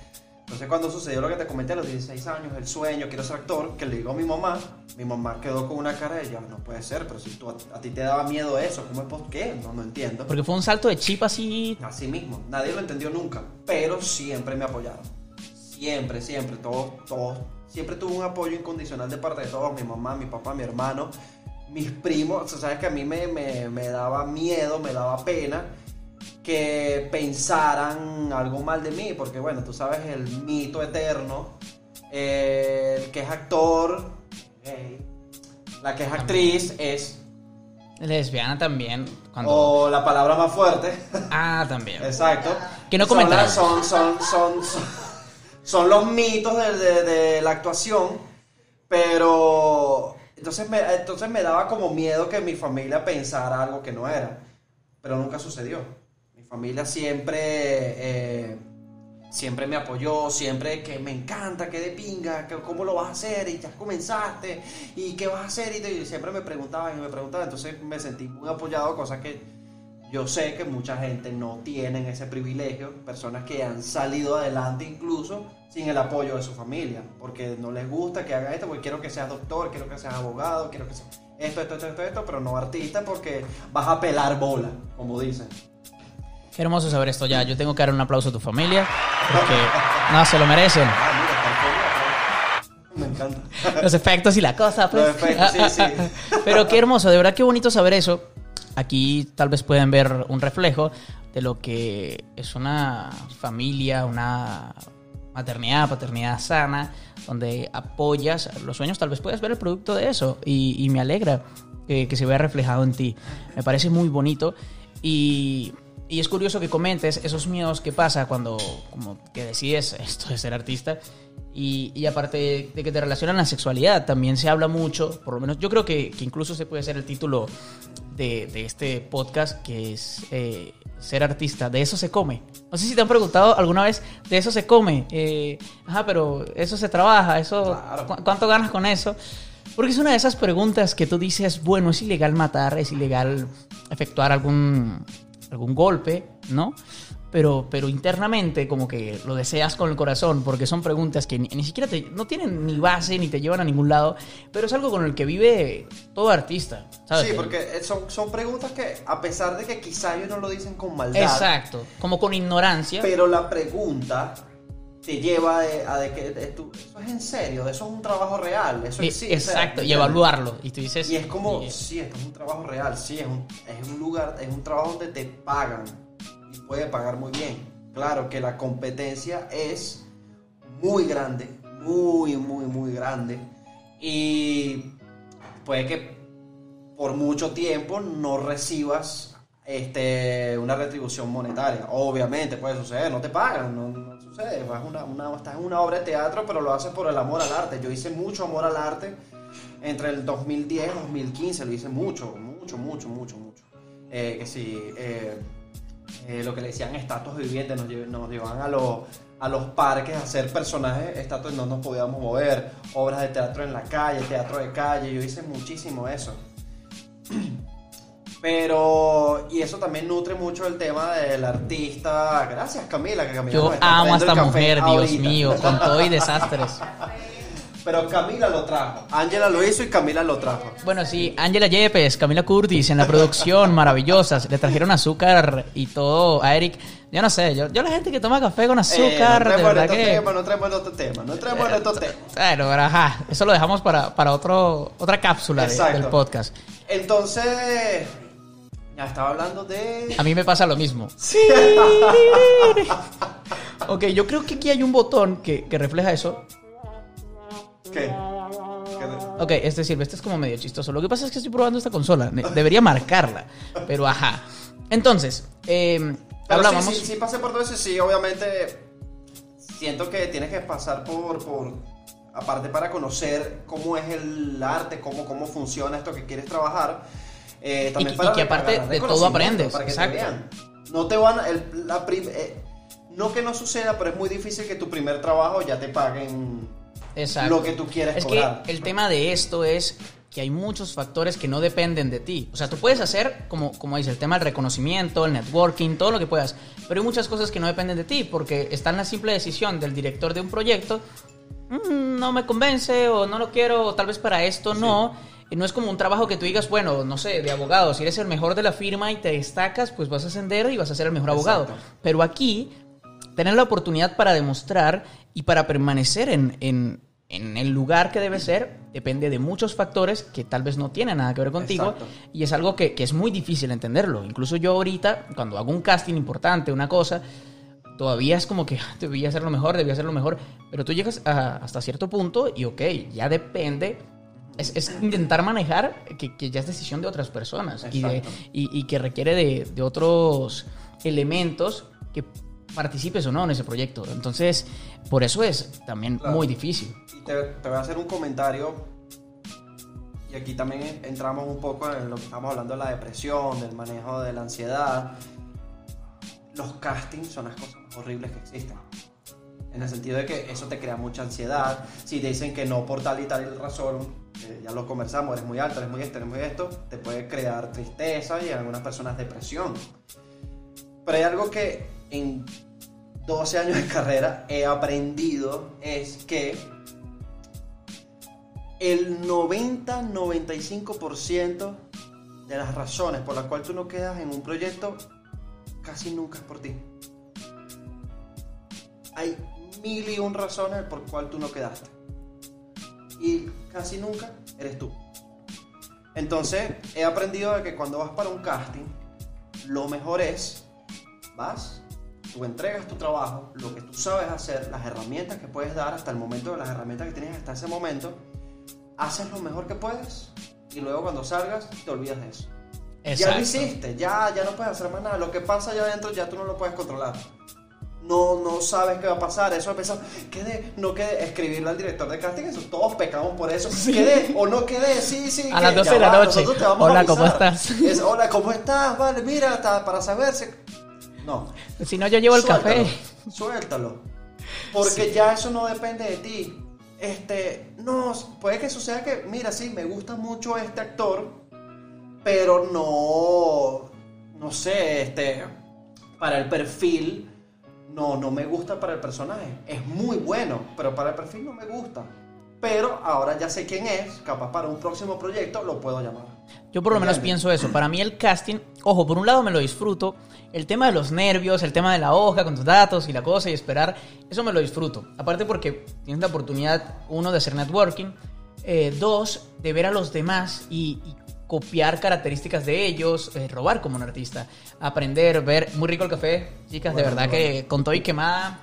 Entonces cuando sucedió lo que te comenté a los 16 años, el sueño, quiero ser actor, que le digo a mi mamá, mi mamá quedó con una cara de ya, no puede ser, pero si tú, a, a ti te daba miedo eso, ¿cómo es por qué? No, no entiendo. Porque fue un salto de chip así. Así mismo, nadie lo entendió nunca, pero siempre me apoyaron. Siempre, siempre, todos, todos. Siempre tuve un apoyo incondicional de parte de todos, mi mamá, mi papá, mi hermano, mis primos. O sea, sabes que a mí me, me, me daba miedo, me daba pena que pensaran algo mal de mí, porque bueno, tú sabes el mito eterno, eh, el que es actor, la que es actriz es, Lesbiana también. Cuando... o la palabra más fuerte. Ah, también. Exacto. Que no las- Son, son, son, son, son los mitos de, de- de la actuación, pero entonces me, entonces me daba como miedo que mi familia pensara algo que no era, pero nunca sucedió. Mi familia siempre, eh, siempre me apoyó, siempre que me encanta, que de pinga, que cómo lo vas a hacer y ya comenzaste y qué vas a hacer y, siempre me preguntaban y me preguntaban, entonces me sentí muy apoyado, cosa que yo sé que mucha gente no tienen ese privilegio, personas que han salido adelante incluso sin el apoyo de su familia, porque no les gusta que haga esto, porque quiero que seas doctor, quiero que seas abogado, quiero que seas esto, esto, esto, esto, esto, pero no artista porque vas a pelar bola, como dicen. Qué hermoso saber esto ya. Yo tengo que dar un aplauso a tu familia porque no se lo merecen. Me encanta. Los efectos y la cosa, pues. Los efectos, sí, sí. Pero qué hermoso, de verdad qué bonito saber eso. Aquí tal vez pueden ver un reflejo de lo que es una familia, una maternidad, paternidad sana, donde apoyas los sueños, tal vez puedas ver el producto de eso y, y me alegra que, que se vea reflejado en ti. Me parece muy bonito y, y es curioso que comentes esos miedos que pasa cuando como que decides esto de ser artista y, y aparte de que te relacionan la sexualidad, también se habla mucho, por lo menos yo creo que, que incluso se puede ser el título de, de este podcast, que es eh, ser artista, de eso se come. No sé si te han preguntado alguna vez, de eso se come. Eh, ajá, pero eso se trabaja, eso, Claro. ¿cu- ¿cuánto ganas con eso? Porque es una de esas preguntas que tú dices, bueno, es ilegal matar, es ilegal efectuar algún, algún golpe, ¿no? Pero, pero internamente como que lo deseas con el corazón, porque son preguntas que ni, ni siquiera te, no tienen ni base ni te llevan a ningún lado, pero es algo con el que vive todo artista, ¿sabes? Sí, porque eh, son, son preguntas que, a pesar de que quizá ellos no lo dicen con maldad, Exacto, como con ignorancia. pero la pregunta te lleva de- a de que de eso es en serio, eso es un trabajo real, eso Y- existe. exacto, y evaluarlo. Y tú dices... Y es como, y- sí, esto es un trabajo real, sí, es un, es un lugar, es un trabajo donde te pagan y puede pagar muy bien. Claro que la competencia es muy grande, muy, muy, muy grande. Y puede que por mucho tiempo no recibas este, una retribución monetaria. Obviamente puede suceder, no te pagan, no, sucede. Vas una, una- estás en una obra de teatro, pero lo haces por el amor al arte. Yo hice mucho amor al arte entre el 2010 y 2015, lo hice mucho, mucho, mucho, mucho, mucho. Eh, que sí, eh, eh, lo que le decían estatuas vivientes, nos, nos llevaban a los, a los parques a hacer personajes, estatuas no nos podíamos mover, obras de teatro en la calle, teatro de calle, yo hice muchísimo eso. Pero, y eso también nutre mucho el tema del artista. Gracias Camila, que Camila Yo amo a esta mujer, Dios ahorita. mío, con todo y desastres. Pero Camila lo trajo. Ángela lo hizo y Camila lo trajo. Bueno, sí, Ángela Yepes, Camila Curtis en la producción, maravillosas. Le trajeron azúcar y todo a Eric. Yo no sé, yo, yo la gente que toma café con Eh, azúcar, no entremos en verdad estos que... temas, no entremos en otro tema, no entremos en estos temas. Bueno, pero ajá, eso lo dejamos para, para otro, otra cápsula de- del podcast. Entonces, ya estaba hablando de... A mí me pasa lo mismo. ok, yo creo que aquí hay un botón que, que refleja eso. ¿Qué? ¿Qué? Ok, este sirve, este es como medio chistoso. Lo que pasa es que estoy probando esta consola. Debería marcarla, pero ajá. Entonces, eh, hablábamos... sí, sí, sí pasé por todo eso, sí, obviamente siento que tienes que pasar por, por aparte para conocer cómo es el arte, cómo, cómo funciona esto que quieres trabajar. Eh, también Y- para y que aparte agarrar de todo aprendes, Para que te exacto. vean. No te van, el- la prim- eh, no que no suceda, pero es muy difícil que tu primer trabajo ya te paguen Exacto. lo que tú quieres Es cobrar. que el tema de esto es que hay muchos factores que no dependen de ti. O sea, tú puedes hacer, como, como dice, el tema del reconocimiento, el networking, todo lo que puedas. Pero hay muchas cosas que no dependen de ti porque está en la simple decisión del director de un proyecto. "Mm, no me convence o no lo quiero o tal vez para esto no. Y no es como un trabajo que tú digas, bueno, no sé, de abogado. Si eres el mejor de la firma y te destacas, pues vas a ascender y vas a ser el mejor abogado. Pero aquí tener la oportunidad para demostrar y para permanecer en, en- en el lugar que debe ser depende de muchos factores que tal vez no tienen nada que ver contigo Exacto. y es algo que, que es muy difícil entenderlo. Incluso yo ahorita, cuando hago un casting importante, una cosa, todavía es como que "Ah, debía hacerlo mejor, debía hacerlo mejor, pero tú llegas a- hasta cierto punto y ok, ya depende. Es, es intentar manejar que, que ya es decisión de otras personas y, de- y- y que requiere de, de otros elementos que participes o no en ese proyecto. Entonces, por eso es también Claro. muy difícil. Y te, te voy a hacer un comentario. Y aquí también entramos un poco en lo que estamos hablando de la depresión, del manejo de la ansiedad. Los castings son las cosas más horribles que existen. En el sentido de que eso te crea mucha ansiedad. Si te dicen que no por tal y tal razón, que ya lo conversamos, eres muy alto, eres muy esto, eres muy esto, te puede crear tristeza y en algunas personas depresión. Pero hay algo que en 12 años de carrera he aprendido es que el 90-95% de las razones por las cuales tú no quedas en un proyecto casi nunca es por ti. Hay mil y un razones por cual tú no quedaste. Y casi nunca eres tú. Entonces he aprendido de que cuando vas para un casting, lo mejor es, vas, tú entregas tu trabajo, lo que tú sabes hacer, las herramientas que puedes dar hasta el momento de las herramientas que tienes hasta ese momento, haces lo mejor que puedes y luego cuando salgas te olvidas de eso. Ya lo hiciste, ya, ya no puedes hacer más nada. Lo que pasa allá adentro ya tú no lo puedes controlar. No, no sabes qué va a pasar. Eso pensar, quede, no quede, escribirle al director de casting, eso todos pecamos por eso. Quede o no quede, sí, sí. A las 12 ya de la va, noche. a Hola, ¿cómo estás? Es, hola, ¿cómo estás? Vale, mira, hasta para saberse. No. Si no, yo llevo el Suéltalo, café. Suéltalo. Porque ya eso no depende de ti. Este, no, puede que suceda que, mira, sí, me gusta mucho este actor, pero no, no sé, este, para el perfil, no, no me gusta para el personaje. Es muy bueno, pero para el perfil no me gusta. Pero ahora ya sé quién es, capaz para un próximo proyecto lo puedo llamar. Yo por lo menos pienso eso. Para mí el casting, ojo, por un lado me lo disfruto. El tema de los nervios, el tema de la hoja con tus datos y la cosa y esperar, eso me lo disfruto. Aparte porque tienes la oportunidad, uno, de hacer networking, eh, dos, de ver a los demás y, y copiar características de ellos, eh, robar como un artista, aprender, ver, muy rico el café, chicas, Bueno, de verdad bueno. que con todo y quemada.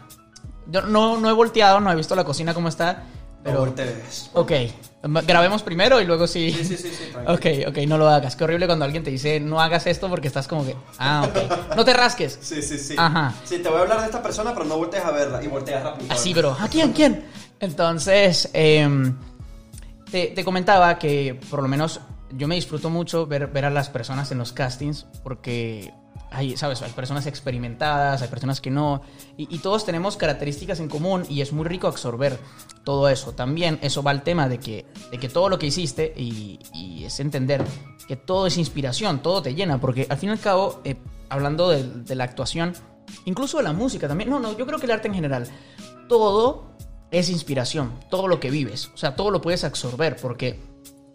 Yo no, no he volteado, no he visto la cocina cómo está, pero... Voltees. Ok, grabemos primero y luego sí. Sí, sí, sí, sí. Ok, ok, no lo hagas. Qué horrible cuando alguien te dice no hagas esto porque estás como que. Ah, ok. No te rasques. Sí, sí, sí. Ajá. Sí, te voy a hablar de esta persona, pero no voltees a verla. Y volteas rápido. Así, bro. ¿A quién? ¿Quién? Entonces, em, te, te comentaba que por lo menos yo me disfruto mucho ver, ver a las personas en los castings porque hay, ¿sabes? Hay personas experimentadas, hay personas que no. Y, todos tenemos características en común y es muy rico absorber todo eso. También eso va al tema de que, de que todo lo que hiciste y, y es entender que todo es inspiración, todo te llena, porque al fin y al cabo, eh, hablando de, de la actuación, incluso de la música también, no, no, yo creo que el arte en general, todo es inspiración, todo lo que vives, o sea, todo lo puedes absorber, porque...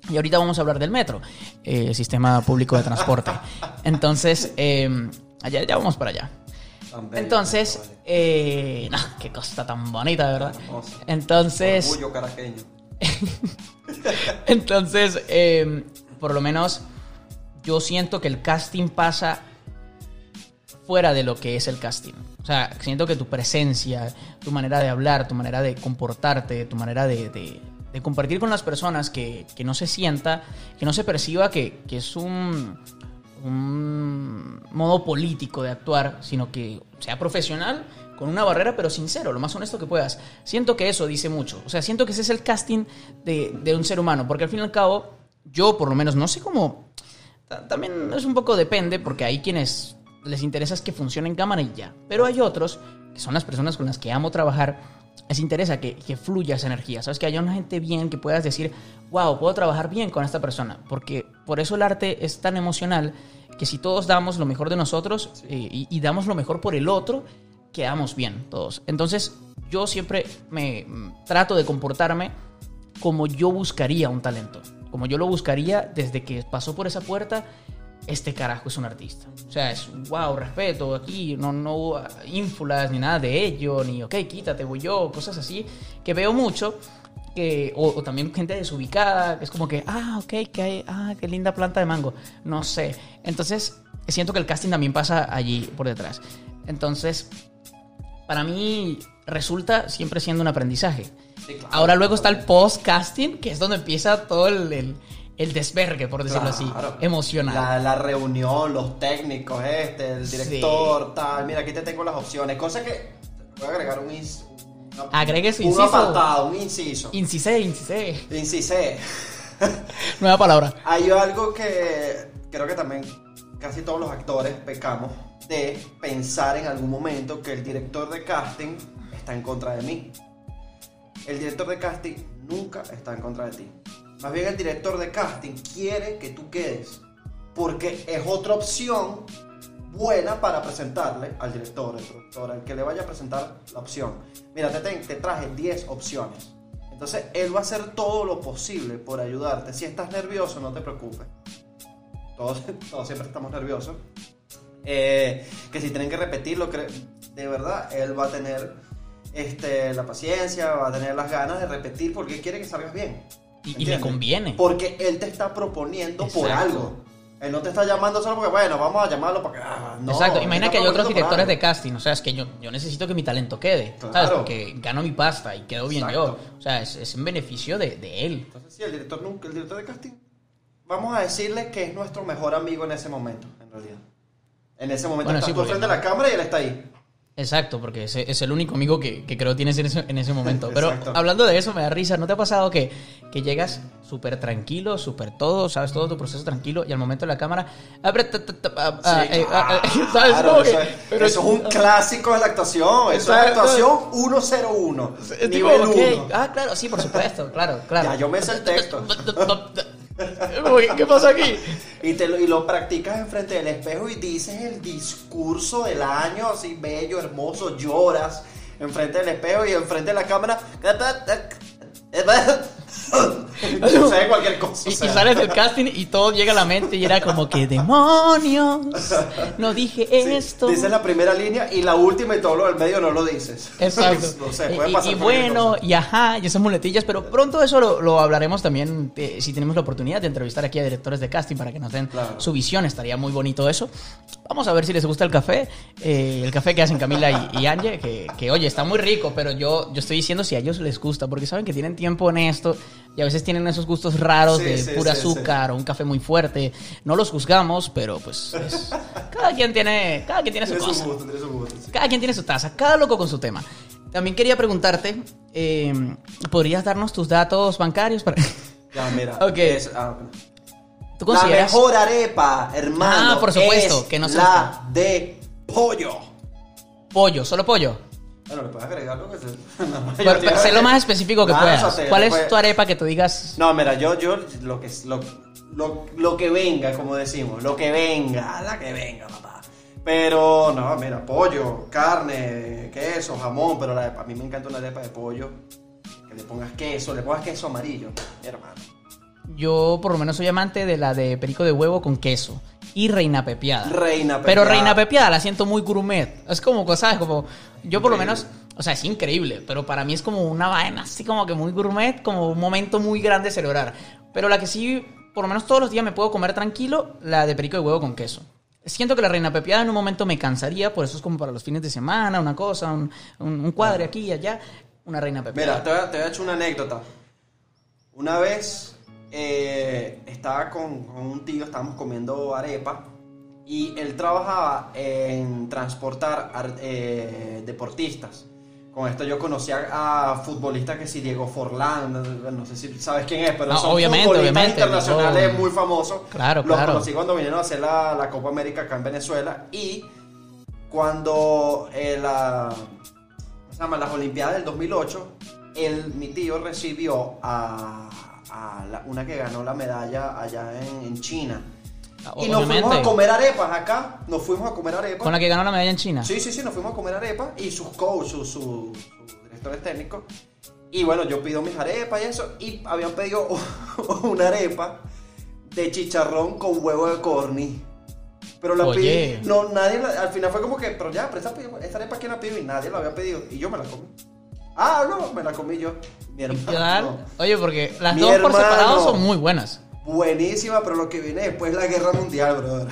Y ahorita vamos a hablar del metro, eh, sistema público de transporte. Entonces, eh, allá, ya vamos para allá. Entonces, eh, no, qué cosa tan bonita, ¿verdad? Entonces, Orgullo caraqueño. entonces, eh, por lo menos, yo siento que el casting pasa fuera de lo que es el casting. O sea, siento que tu presencia, tu manera de hablar, tu manera de comportarte, tu manera de, de- de compartir con las personas, que, que no se sienta, que no se perciba que, que es un, un modo político de actuar, sino que sea profesional, con una barrera, pero sincero, lo más honesto que puedas. Siento que eso dice mucho. O sea, siento que ese es el casting de, de un ser humano, porque al fin y al cabo, yo por lo menos no sé cómo... ta- También es un poco depende, porque hay quienes les interesa es que funcione en cámara y ya. Pero hay otros, que son las personas con las que amo trabajar, les interesa que, que fluya esa energía. Sabes, que haya una gente bien, que puedas decir, wow, puedo trabajar bien con esta persona. Porque por eso el arte es tan emocional que si todos damos lo mejor de nosotros eh, y, y damos lo mejor por el otro, quedamos bien todos. Entonces, yo siempre me mm, trato de comportarme como yo buscaría un talento. Como yo lo buscaría desde que pasó por esa puerta. Este carajo es un artista. O sea, es wow, respeto aquí, no, no ínfulas ni nada de ello, ni ok, quítate, voy yo, cosas así, que veo mucho. Que, o, o también gente desubicada, que es como que, ah, ok, que hay, ah, qué linda planta de mango. No sé. Entonces, siento que el casting también pasa allí por detrás. Entonces, para mí resulta siempre siendo un aprendizaje. Sí, claro. Ahora luego está el post-casting, que es donde empieza todo el, el- el desvergue, por decirlo así, emocional. La, la reunión, los técnicos, este, el Sí. director, tal. Mira, aquí te tengo las opciones. Cosa que voy a agregar un, una- Agregue su un inciso. apartado, un inciso. Incise, incise. Incise. Nueva palabra. Hay algo que creo que también casi todos los actores pecamos de pensar en algún momento que el director de casting está en contra de mí. El director de casting nunca está en contra de ti. Más bien el director de casting quiere que tú quedes porque es otra opción buena para presentarle al director, al productor, al que le vaya a presentar la opción. Mira, te, te traje 10 opciones. Entonces, él va a hacer todo lo posible por ayudarte. Si estás nervioso, no te preocupes. Todos, todos siempre estamos nerviosos. Eh, que si tienen que repetirlo, de verdad, él va a tener este, la paciencia, va a tener las ganas de repetir porque quiere que salgas bien. Y- y le ¿Entiendes? conviene. Porque él te está proponiendo por algo. Él no te está llamando solo porque, bueno, vamos a llamarlo para que. ah, no, Exacto, imagina que hay otros directores de casting, o sea, es que yo, yo necesito que mi talento quede, ¿sabes? Claro. Porque gano mi pasta y quedo bien Exacto. yo. O sea, es, es en beneficio de, de él. Entonces, sí, el director nunca, el director de casting, vamos a decirle que es nuestro mejor amigo en ese momento, en realidad. En ese momento Bueno, estás sí, tú frente a la cámara y él está ahí. Exacto, porque es, es el único amigo que, que creo tienes en ese, en ese momento. Pero hablando de eso, me da risa. ¿No te ha pasado que, que llegas súper tranquilo, súper todo, sabes todo tu proceso tranquilo y al momento de la cámara... ¿Sabes? Pero- eso es un clásico de la actuación. Eso es actuación 101. Es tipo, nivel ok, 1. Ah, claro, sí, por supuesto, claro, claro. Ya, yo me sé el texto. ¿Qué pasa aquí? Y, te lo, y lo practicas enfrente del espejo y dices el discurso del año, así bello, hermoso, lloras enfrente del espejo y enfrente de la cámara. Sucede cualquier cosa. Y, o sea. y sales del casting y todo llega a la mente y era como que demonios, no dije Sí, esto. Dices la primera línea y la última y todo lo del medio no lo dices. Exacto. no sé, puede y, pasar y bueno, cosa. y ajá, y esas muletillas, pero pronto eso lo, lo hablaremos también eh, si tenemos la oportunidad de entrevistar aquí a directores de casting para que nos den Claro. su visión, estaría muy bonito eso. Vamos a ver si les gusta el café, eh, el café que hacen Camila y, y Angie, que, que, oye, está muy rico, pero yo, yo estoy diciendo si a ellos les gusta, porque saben que tienen tiempo en esto y a veces tienen esos gustos raros Sí, de sí, pura sí, azúcar o un café muy fuerte. No los juzgamos, pero pues es- cada quien tiene, cada quien tiene su cosa. su gusto, su gusto. Cada quien tiene su taza, cada loco con su tema. También quería preguntarte, eh, ¿podrías darnos tus datos bancarios? Para... Ya, mira. Ok. es- ah. ¿Tú La consideras? mejor arepa, hermano. Ah, por supuesto, es que no se la de pollo. Pollo, solo pollo. Bueno, le puedes agregar lo que se. Pero, pero sé lo más específico que puedas. ¿Cuál es tu arepa que tú digas? No, mira, yo, yo, lo que, lo, lo, lo que venga, como decimos, lo que venga, la que venga, papá. Pero, no, mira, pollo, carne, queso, jamón, pero la, a mí me encanta una arepa de pollo. Que le pongas queso, le pongas queso amarillo, hermano. Yo por lo menos soy amante de la de perico de huevo con queso y reina pepiada. Reina Pero pepiada. reina pepiada la siento muy gourmet. Es como, ¿sabes? Como yo por lo menos, o sea, es increíble, pero para mí es como una vaina así como que muy gourmet, como un momento muy grande de celebrar. Pero la que sí, por lo menos todos los días me puedo comer tranquilo, la de perico de huevo con queso. Siento que la reina pepiada en un momento me cansaría, por eso es como para los fines de semana, una cosa, un, un- un cuadre aquí y allá, una reina pepiada. Mira, te voy, a, te voy a echar una anécdota. Una vez eh, estaba con, con un tío, estábamos comiendo arepa y él trabajaba en transportar ar- eh, deportistas. Con esto yo conocí a, a futbolistas que si Diego Forlán, no, sé si sabes quién es, pero No, son obviamente, futbolistas obviamente, internacionales no. muy famosos. Claro, Los claro. conocí cuando vinieron a hacer la, la Copa América acá en Venezuela y cuando eh, la, ¿cómo se llama? las Olimpiadas del 2008, el, mi tío recibió a, a la- una que ganó la medalla allá en, en China. Ah, Y nos fuimos a comer arepas acá, nos fuimos a comer arepas. Con la que ganó la medalla en China. Sí, sí, sí, nos fuimos a comer arepas y sus coaches, sus su, sus directores técnicos. Y bueno, yo pido mis arepas y eso, y habían pedido una arepa de chicharrón con huevo de corny. Pero la Oye. pedí, no, nadie, la- al final fue como que, pero ya, pero esta arepa quién la pidió y nadie la había pedido, y yo me la comí. Ah, no, me la comí yo, mi hermano. Oye, porque las Mi dos por hermano. separado son muy buenas. Buenísima, pero lo que viene después es la guerra mundial, brother.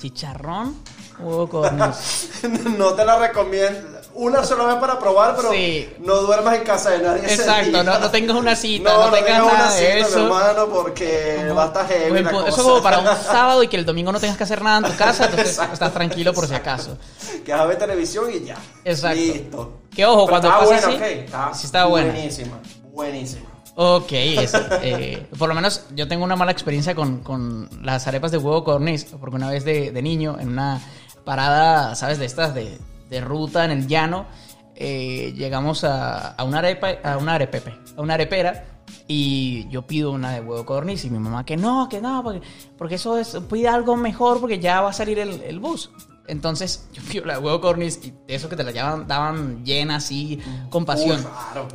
Chicharrón, huevo con... no te la recomiendo. Una sola vez para probar, pero Sí. no duermas en casa de nadie. Exacto, no, no tengas una cita, No, no, no tengas tengas una de cita, mi eso. hermano, porque va a estar heavy la pu- cosa. Eso como para un sábado y que el domingo no tengas que hacer nada en tu casa, entonces estás tranquilo por si acaso. Que vas a ver televisión y ya. Exacto. Listo. Que ojo, Pero cuando pasa buena, así, ok, estaba sí estaba buena. Buenísima, buenísima. Ok, es- eh, por lo menos yo tengo una mala experiencia con, con las arepas de huevo corniz, porque una vez de, de niño, en una parada, ¿sabes? De estas de, de ruta en el llano, eh, llegamos a, a una arepa, a una arepepe, a una arepera, y yo pido una de huevo corniz, y mi mamá que no, que no, porque, porque eso es, pide algo mejor, porque ya va a salir el, el bus. Entonces yo pido la de huevo corniz, y de eso que te la llevaban, daban llena así, con pasión. Claro.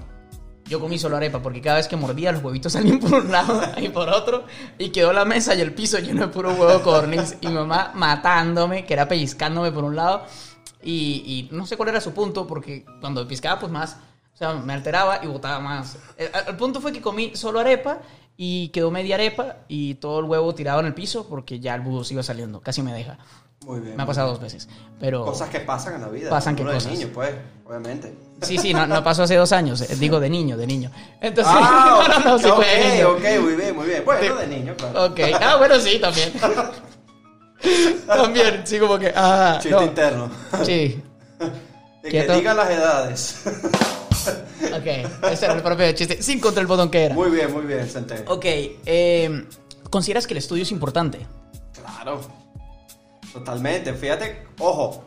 Yo comí solo arepa porque cada vez que mordía los huevitos salían por un lado y por otro y quedó la mesa y el piso lleno de puro huevo corniz y mi mamá matándome, que era pellizcándome por un lado y, y no sé cuál era su punto porque cuando piscaba pues más, o sea, me alteraba y botaba más. El, el punto fue que comí solo arepa y quedó media arepa y todo el huevo tirado en el piso porque ya el bus iba saliendo, casi me deja. Muy bien. Me ha pasado dos veces, pero... Cosas que pasan en la vida. Pasan qué Uno de cosas. niño, pues, obviamente. Sí, sí, no, no pasó hace dos años, eh, digo de niño, de niño. Entonces, Ah, no, no, no, sí fue de ok, niño. ok, muy bien, muy bien. Bueno, de niño, claro. Ok, ah, bueno, sí, también. también, sí, como que, ah, Chiste no. interno. Sí, De que Quieto. digan las edades. ok, ese era el propio chiste, sin contra el botón que era. muy bien, muy bien, Centeno. Ok, eh, ¿consideras que el estudio es importante? Claro. Totalmente. Fíjate, ojo.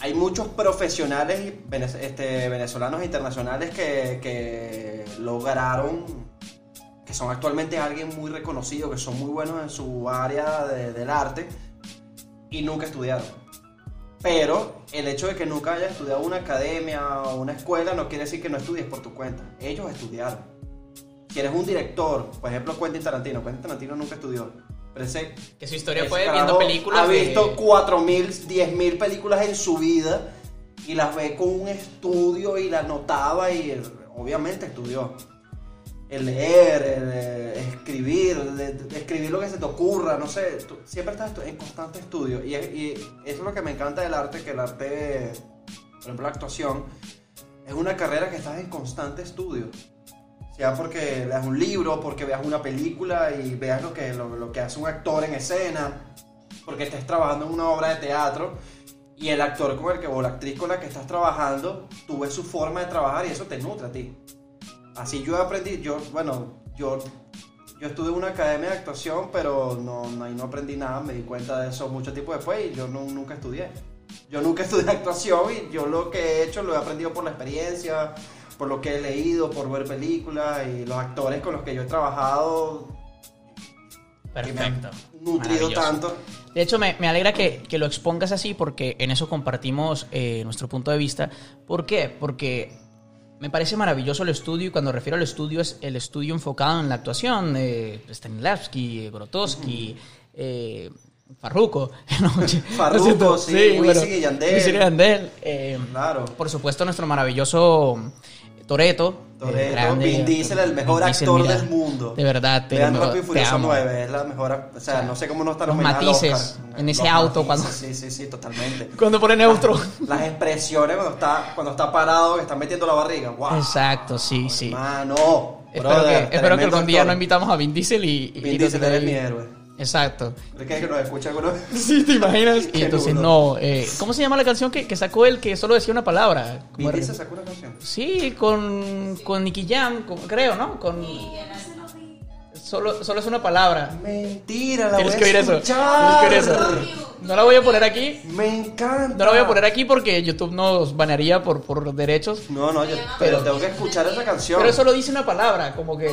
Hay muchos profesionales este, venezolanos e internacionales que, que lograron, que son actualmente alguien muy reconocido, que son muy buenos en su área de- del arte y nunca estudiaron. Pero el hecho de que nunca hayas estudiado una academia o una escuela no quiere decir que no estudies por tu cuenta. Ellos estudiaron. Si eres un director, por ejemplo Quentin Tarantino, Quentin Tarantino nunca estudió. Pero ese Que su historia fue viendo películas Ha de- visto 4.000, 10.000 películas en su vida y las ve con un estudio y las notaba y obviamente estudió. El leer, el, eh, escribir, escribir lo que se te ocurra, no sé, siempre estás en constante estudio. Y, y eso es lo que me encanta del arte, que el arte, por ejemplo la actuación, es una carrera que estás en constante estudio. Sea porque leas un libro, porque veas una película y veas lo que, lo, lo que hace un actor en escena, porque estés trabajando en una obra de teatro y el actor con el que o la actriz con la que estás trabajando, tú ves su forma de trabajar y eso te nutre a ti. Así yo aprendí, yo, bueno, yo, yo estuve en una academia de actuación, pero no, no, ahí no aprendí nada, me di cuenta de eso mucho tiempo después y yo no- nunca estudié. Yo nunca estudié actuación y yo lo que he hecho lo he aprendido por la experiencia, por lo que he leído, por ver películas y los actores con los que yo he trabajado que me han Perfecto. nutrido tanto. De hecho, me, me alegra que, que lo expongas así porque en eso compartimos eh, nuestro punto de vista. ¿Por qué? Porque me parece maravilloso el estudio y cuando refiero al estudio es el estudio enfocado en la actuación de Stanislavski, Grotowski, eh, Farruko. No, Farruko, siento. sí, Wisin y Yandel. Wisin y Yandel, eh, Claro. por supuesto, nuestro maravilloso Toreto. Toretto, Vin Diesel, el mejor actor del mundo. De verdad, te, Vean Rápido y Furioso amo. 9, es la mejor, o sea, no sé cómo no está los matices Oscar. en ese Los auto matices, cuando- Sí, sí, sí, totalmente. Cuando pone neutro. Las expresiones cuando está, cuando está parado, que está metiendo la barriga. ¡Wow! Exacto, sí, sí. Mano, Espero, que, espero que algún día no invitamos a Vin Diesel y... Vin y Diesel nos eres mi héroe. Exacto. ¿Crees que nos escucha alguno? Sí, ¿te imaginas? Y entonces, no. eh, ¿Cómo se llama la canción que, que sacó él que solo decía una palabra? ¿Cómo Vin era? Diesel sacó una canción. Sí, con, con Nicky Jam, con- creo, ¿no? Con... Solo, solo es una palabra. Mentira, la Tienes voy que oír a eso. escuchar. Tienes que oír eso. No la voy a poner aquí. Me encanta. No la voy a poner aquí porque YouTube nos banearía por, por derechos. No, no, yo, Pero- pero tengo que escuchar esa canción. Pero solo dice una palabra, como que...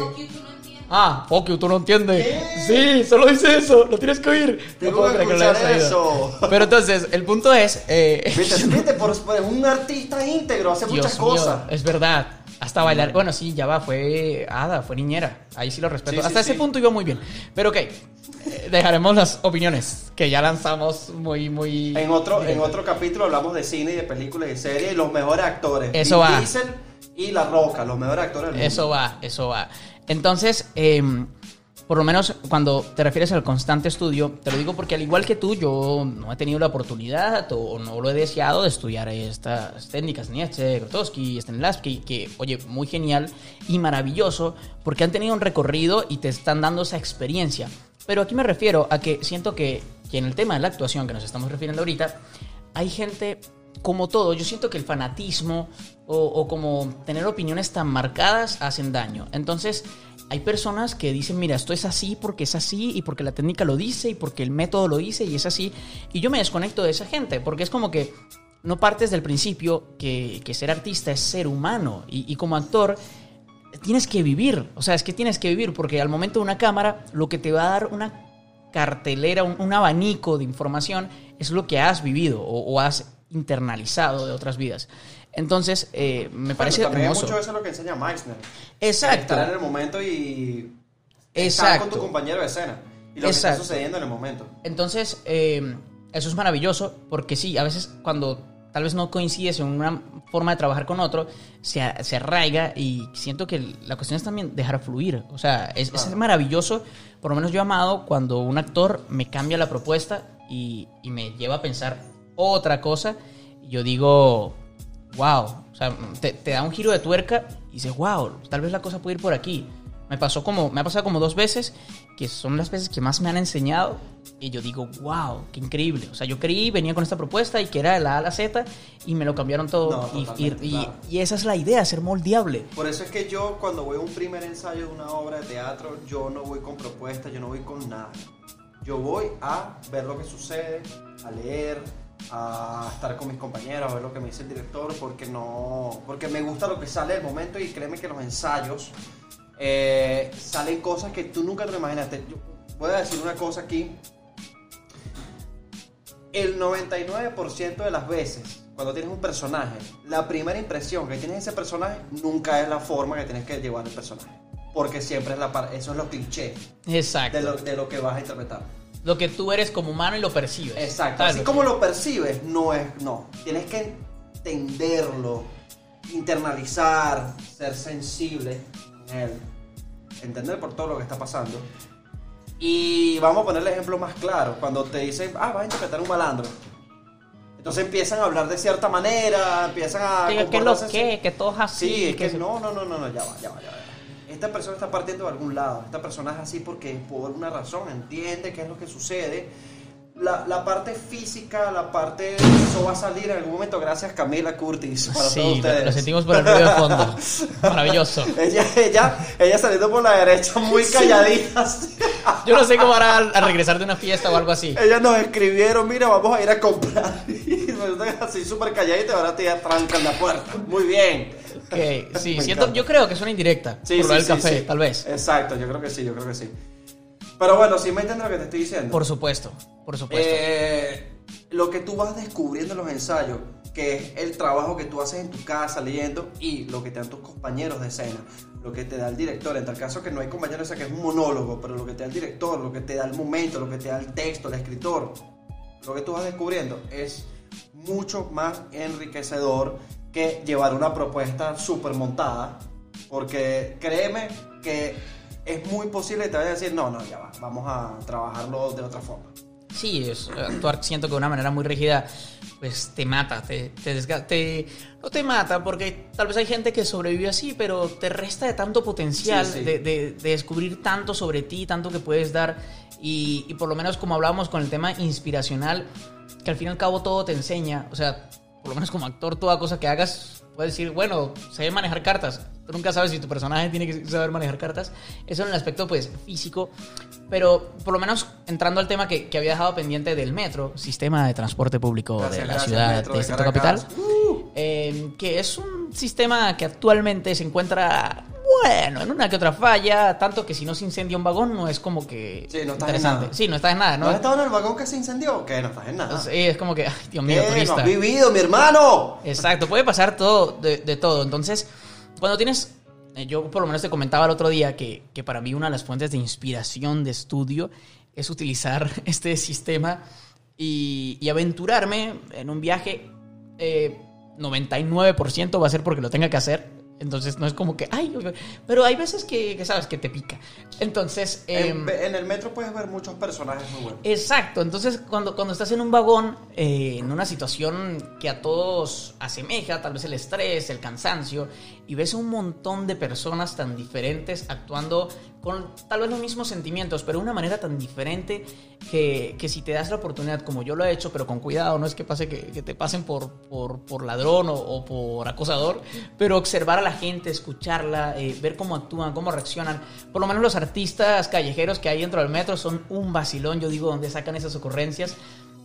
Ah, fuck you, tú no entiendes. Sí, solo dice eso, lo tienes que oír. No Tengo puedo que que escuchar oído. eso. Pero entonces, el punto es... eh, Viste, viste, por, por- es un artista íntegro, hace muchas Dios mío, cosas. es verdad. Hasta bailar. Bueno, sí, ya va, fue Ada, fue niñera. Ahí sí lo respeto. Sí, sí, Hasta ese sí. punto iba muy bien. Pero ok, dejaremos las opiniones que ya lanzamos muy, muy. En otro, en otro capítulo hablamos de cine y de películas y series y los mejores actores. Eso Vin va. Diesel y La Roca, los mejores actores del mundo. Eso va, eso va. Entonces, eh, por lo menos cuando te refieres al constante estudio, te lo digo porque al igual que tú, yo no he tenido la oportunidad o no lo he deseado de estudiar estas técnicas, Nietzsche, Grotowski, Stanislavski, que, oye, muy genial y maravilloso porque han tenido un recorrido y te están dando esa experiencia. Pero aquí me refiero a que siento que, que en el tema de la actuación que nos estamos refiriendo ahorita, hay gente como todo, yo siento que el fanatismo o, como tener opiniones tan marcadas hacen daño. Entonces, hay personas que dicen, mira, esto es así porque es así y porque la técnica lo dice y porque el método lo dice y es así. Y yo me desconecto de esa gente porque es como que no partes del principio que, ser artista es ser humano y, como actor tienes que vivir. O sea, es que tienes que vivir porque al momento de una cámara lo que te va a dar una cartelera, un, abanico de información es lo que has vivido o has internalizado de otras vidas. Entonces, eh, me parece también hermoso. mucho eso es lo que enseña Meissner. Exacto. Estar en el momento y estar con tu compañero de escena. Y lo que está sucediendo en el momento. Entonces, eh, eso es maravilloso porque sí, a veces cuando tal vez no coincides en una forma de trabajar con otro, se, se arraiga y siento que la cuestión es también dejar fluir. O sea, es, es maravilloso. Por lo menos yo he amado cuando un actor me cambia la propuesta y, y me lleva a pensar otra cosa. Y yo digo, wow, o sea, te, da un giro de tuerca y dices, wow, tal vez la cosa puede ir por aquí. Me pasó como, me ha pasado como dos veces, que son las veces que más me han enseñado, y yo digo, wow, qué increíble. O sea, yo creí, venía con esta propuesta y que era de la A a la Z, y me lo cambiaron todo. y, y, esa es la idea, ser moldeable. Por eso es que yo, cuando voy a un primer ensayo de una obra de teatro, yo no voy con propuestas, yo no voy con nada. Yo voy a ver lo que sucede, a leer, a estar con mis compañeros, a ver lo que me dice el director, porque no, porque me gusta lo que sale del momento y créeme que los ensayos eh, salen cosas que tú nunca te imaginaste. voy a decir una cosa aquí. El 99% de las veces, cuando tienes un personaje, la primera impresión que tienes de ese personaje nunca es la forma que tienes que llevar el personaje. Porque siempre es la eso es lo cliché Exacto. De, lo, de lo que vas a interpretar lo que tú eres como humano y lo percibes. Exacto. Así como lo percibes, no es, no. Tienes que entenderlo, internalizar, ser sensible en él, entender por todo lo que está pasando. Y vamos a poner el ejemplo más claro. Cuando te dicen, ah, vas a interpretar un malandro. Entonces empiezan a hablar de cierta manera, empiezan a... ¿Qué lo que? Que todos así. Sí, es que, no, no, no, no, ya va, ya va, ya va esta persona está partiendo de algún lado, esta persona es así porque por una razón entiende qué es lo que sucede. La, la parte física, la parte. Eso va a salir en algún momento, gracias Camila Curtis. Para sí, todos ustedes. Lo sentimos por el ruido de fondo. Maravilloso. ella, ella, ella saliendo por la derecha, muy calladita. Yo no sé cómo hará al, regresar de una fiesta o algo así. Ellas nos escribieron: Mira, vamos a ir a comprar. Y así súper calladita, ahora te trancan la puerta. Muy bien. Ok, sí, siento, yo creo que es una indirecta. Sí, por sí, del café, tal vez. Exacto, yo creo que sí, yo creo que sí. Pero bueno, sí me entiendes lo que te estoy diciendo. Por supuesto, por supuesto. Eh, lo que tú vas descubriendo en los ensayos, que es el trabajo que tú haces en tu casa leyendo y lo que te dan tus compañeros de escena, lo que te da el director, en tal caso que no hay compañeros, o sea, que es un monólogo, pero lo que te da el director, lo que te da el momento, lo que te da el texto, el escritor, lo que tú vas descubriendo es mucho más enriquecedor que llevar una propuesta súper montada, porque créeme que es muy posible que te vaya a decir, no, no, ya va, vamos a trabajarlo de otra forma. Sí, es, actuar siento que de una manera muy rígida, pues te mata, te, te, no te mata, porque tal vez hay gente que sobrevive así, pero te resta de tanto potencial, De, de, descubrir tanto sobre ti, tanto que puedes dar, y, y por lo menos como hablábamos con el tema inspiracional, que al fin y al cabo todo te enseña, o sea, por lo menos como actor, toda cosa que hagas, puedes decir, bueno, sé manejar cartas. Tú nunca sabes si tu personaje tiene que saber manejar cartas. Eso en el aspecto, pues, físico. Pero por lo menos entrando al tema que, que había dejado pendiente del metro, sistema de transporte público de la ciudad de Centro Capital, eh, que es un sistema que actualmente se encuentra bueno, en una que otra falla, tanto que si no se incendia un vagón no es como que sí, no estás interesante. En nada. Sí, no estás en nada, ¿no? has estado en el vagón que se incendió? ¿Qué? No estás en nada. Sí, es como que, ay, Dios mío, turista. No has vivido, mi hermano. Exacto, puede pasar todo, de, todo. Entonces, cuando tienes, eh, yo por lo menos te comentaba el otro día que, que para mí una de las fuentes de inspiración de estudio es utilizar este sistema y, aventurarme en un viaje. Eh, 99% va a ser porque lo tenga que hacer Entonces no es como que, ay, pero hay veces que, que sabes, que te pica. Entonces... En, em, en el metro puedes ver muchos personajes muy buenos. Exacto, entonces cuando, cuando estás en un vagón, eh, en una situación que a todos asemeja, tal vez el estrés, el cansancio, y ves un montón de personas tan diferentes actuando con tal vez los mismos sentimientos, pero de una manera tan diferente que, que, si te das la oportunidad, como yo lo he hecho, pero con cuidado, no es que pase que, te pasen por, por, por ladrón o, o, por acosador, pero observar a la gente, escucharla, eh, ver cómo actúan, cómo reaccionan. Por lo menos los artistas callejeros que hay dentro del metro son un vacilón, yo digo, donde sacan esas ocurrencias.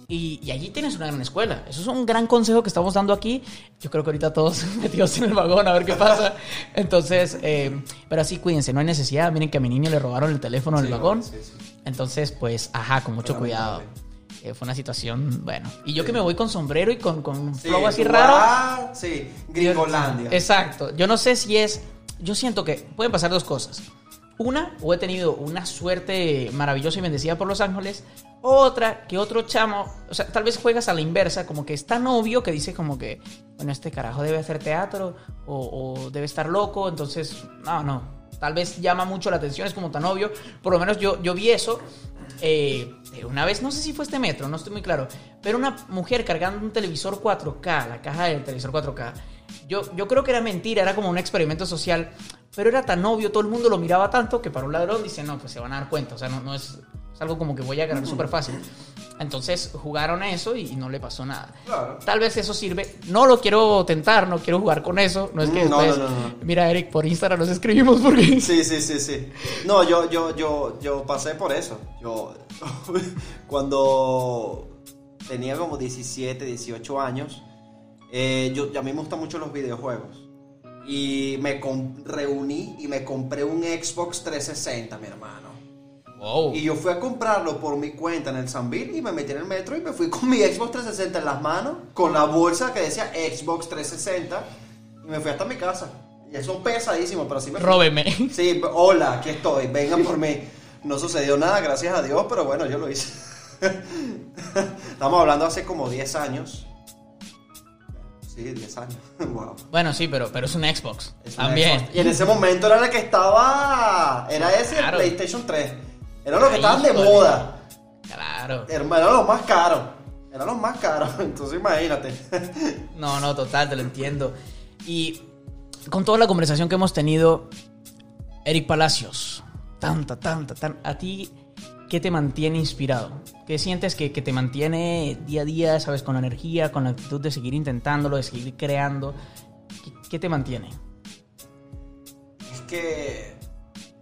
Y, y, allí tienes una gran escuela. Eso es un gran consejo que estamos dando aquí. Yo creo que ahorita todos metidos en el vagón a ver qué pasa. Entonces, eh, pero así cuídense, no hay necesidad. Miren que a mi niño le robaron el teléfono en sí, el vagón. Sí, sí. Entonces, pues, ajá, con mucho cuidado. Eh, fue una situación, bueno. Y yo que me voy con sombrero y con, con un flow así raro. sí, Gringolandia. Exacto. Yo no sé si es. Yo siento que pueden pasar dos cosas. Una, o he tenido una suerte maravillosa y bendecida por Los Ángeles. Otra, que otro chamo, o sea, tal vez juegas a la inversa, como que es tan obvio que dice como que, bueno, este carajo debe hacer teatro o, o debe estar loco, entonces, no, no, tal vez llama mucho la atención, es como tan obvio. Por lo menos yo, yo vi eso. Eh, una vez, no sé si fue este metro, no estoy muy claro, pero una mujer cargando un televisor 4K, la caja del televisor 4K. Yo, yo creo que era mentira, era como un experimento social, pero era tan obvio, todo el mundo lo miraba tanto que para un ladrón dice, no, pues se van a dar cuenta, o sea, no, no es, es algo como que voy a uh -huh. súper fácil. Entonces jugaron eso y no le pasó nada. Claro. Tal vez eso sirve. No lo quiero tentar, no quiero jugar con eso. No es que no, después, no, no, no, Mira, Eric, por Instagram nos escribimos porque. Sí, sí, sí, sí. No, yo, yo, yo, yo pasé por eso. Yo, cuando tenía como 17, 18 años, eh, yo, a mí me gustan mucho los videojuegos. Y me reuní y me compré un Xbox 360, mi hermano. Wow. Y yo fui a comprarlo por mi cuenta en el Sanville y me metí en el metro y me fui con mi Xbox 360 en las manos, con la bolsa que decía Xbox 360 y me fui hasta mi casa. Y eso pesadísimo, pero sí me... Róbeme. Sí, hola, aquí estoy, vengan por mí. No sucedió nada, gracias a Dios, pero bueno, yo lo hice. Estamos hablando hace como 10 años. Sí, 10 años. wow. Bueno, sí, pero, pero es un Xbox. Es también. Xbox. Y en ese momento era el que estaba... Era ese Claro. el PlayStation 3. Era los que estaban de moda. Claro. Eran los más caros. Eran los más caros. Entonces imagínate. No, no, total, te lo entiendo. Y con toda la conversación que hemos tenido, Eric Palacios, tanta, tanta, tan, a ti, ¿qué te mantiene inspirado? ¿Qué sientes que, que te mantiene día a día, sabes, con la energía, con la actitud de seguir intentándolo, de seguir creando? ¿Qué, qué te mantiene? Es que,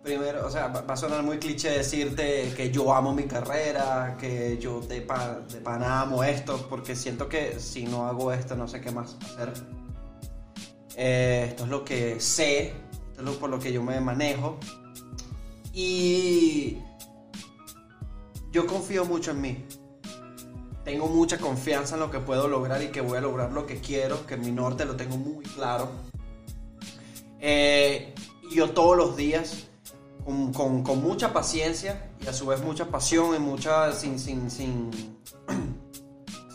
primero, o sea, va a sonar muy cliché decirte que yo amo mi carrera, que yo de, pa, de amo esto, porque siento que si no hago esto no sé qué más hacer. Eh, esto es lo que sé, esto es lo por lo que yo me manejo. Y yo confío mucho en mí. Tengo mucha confianza en lo que puedo lograr y que voy a lograr lo que quiero, que mi norte lo tengo muy claro. Eh, yo todos los días, con, mucha paciencia y a su vez mucha pasión y mucha.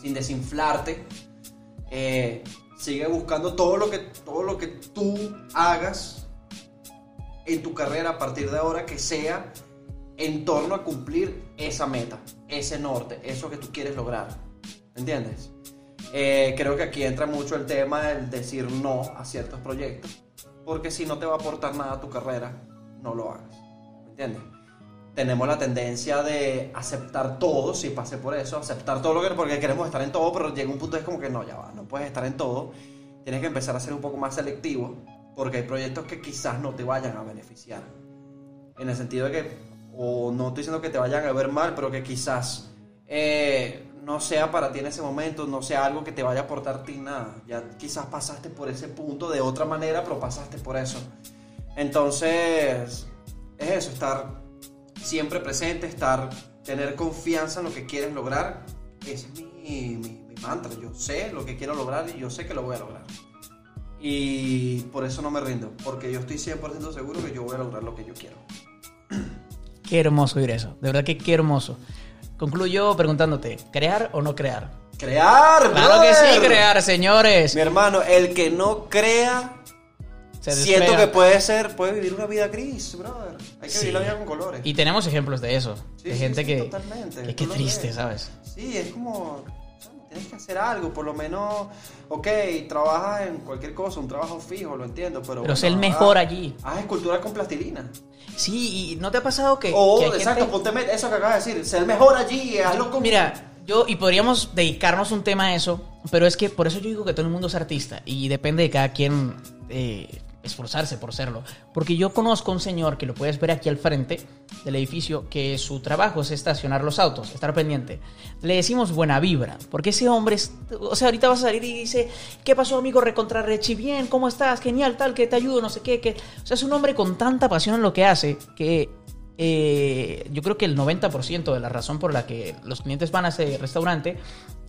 sin desinflarte, eh, sigue buscando todo lo, que, todo lo que tú hagas en tu carrera a partir de ahora que sea en torno a cumplir esa meta, ese norte, eso que tú quieres lograr. ¿Entiendes? Eh, creo que aquí entra mucho el tema del decir no a ciertos proyectos, porque si no te va a aportar nada a tu carrera, no lo hagas. ¿Me entiendes? Tenemos la tendencia de aceptar todo, si pasé por eso, aceptar todo lo que porque queremos estar en todo, pero llega un punto es como que no, ya va, no puedes estar en todo. Tienes que empezar a ser un poco más selectivo, porque hay proyectos que quizás no te vayan a beneficiar. En el sentido de que o no estoy diciendo que te vayan a ver mal, pero que quizás eh, no sea para ti en ese momento, no sea algo que te vaya a aportar a ti nada. Ya quizás pasaste por ese punto de otra manera, pero pasaste por eso. Entonces, es eso, estar siempre presente, estar, tener confianza en lo que quieres lograr. Ese es mi, mi, mi mantra. Yo sé lo que quiero lograr y yo sé que lo voy a lograr. Y por eso no me rindo, porque yo estoy 100% seguro que yo voy a lograr lo que yo quiero. Qué hermoso oír eso. De verdad que qué hermoso. Concluyo preguntándote, ¿crear o no crear? ¡Crear! Claro que sí, brother! crear, señores. Mi hermano, el que no crea siento que puede ser, puede vivir una vida gris, brother. Hay que Sí. vivir la vida con colores. Y tenemos ejemplos de eso. Sí, de gente sí, que. totalmente. que lo triste, ves. ¿sabes? Sí, es como, tienes que hacer algo, por lo menos, ok, trabajas en cualquier cosa, un trabajo fijo, lo entiendo, pero... Pero sé bueno, el mejor haz- allí. Haz escultura con plastilina. Sí, y ¿no te ha pasado que.? O, que exacto, gente- ponte eso que acabas de decir, sé el mejor allí, hazlo con... Mira, yo, y podríamos dedicarnos un tema a eso, pero es que por eso yo digo que todo el mundo es artista y depende de cada quien eh, esforzarse por serlo. Porque yo conozco un señor que lo puedes ver aquí al frente del edificio, que su trabajo es estacionar los autos, estar pendiente. Le decimos buena vibra, porque ese hombre, o sea, ahorita vas a salir y dice, ¿qué pasó amigo Recontra Rechi? Bien, ¿cómo estás? Genial, tal, que te ayudo, no sé qué, que... O sea, es un hombre con tanta pasión en lo que hace que eh, yo creo que el 90% de la razón por la que los clientes van a ese restaurante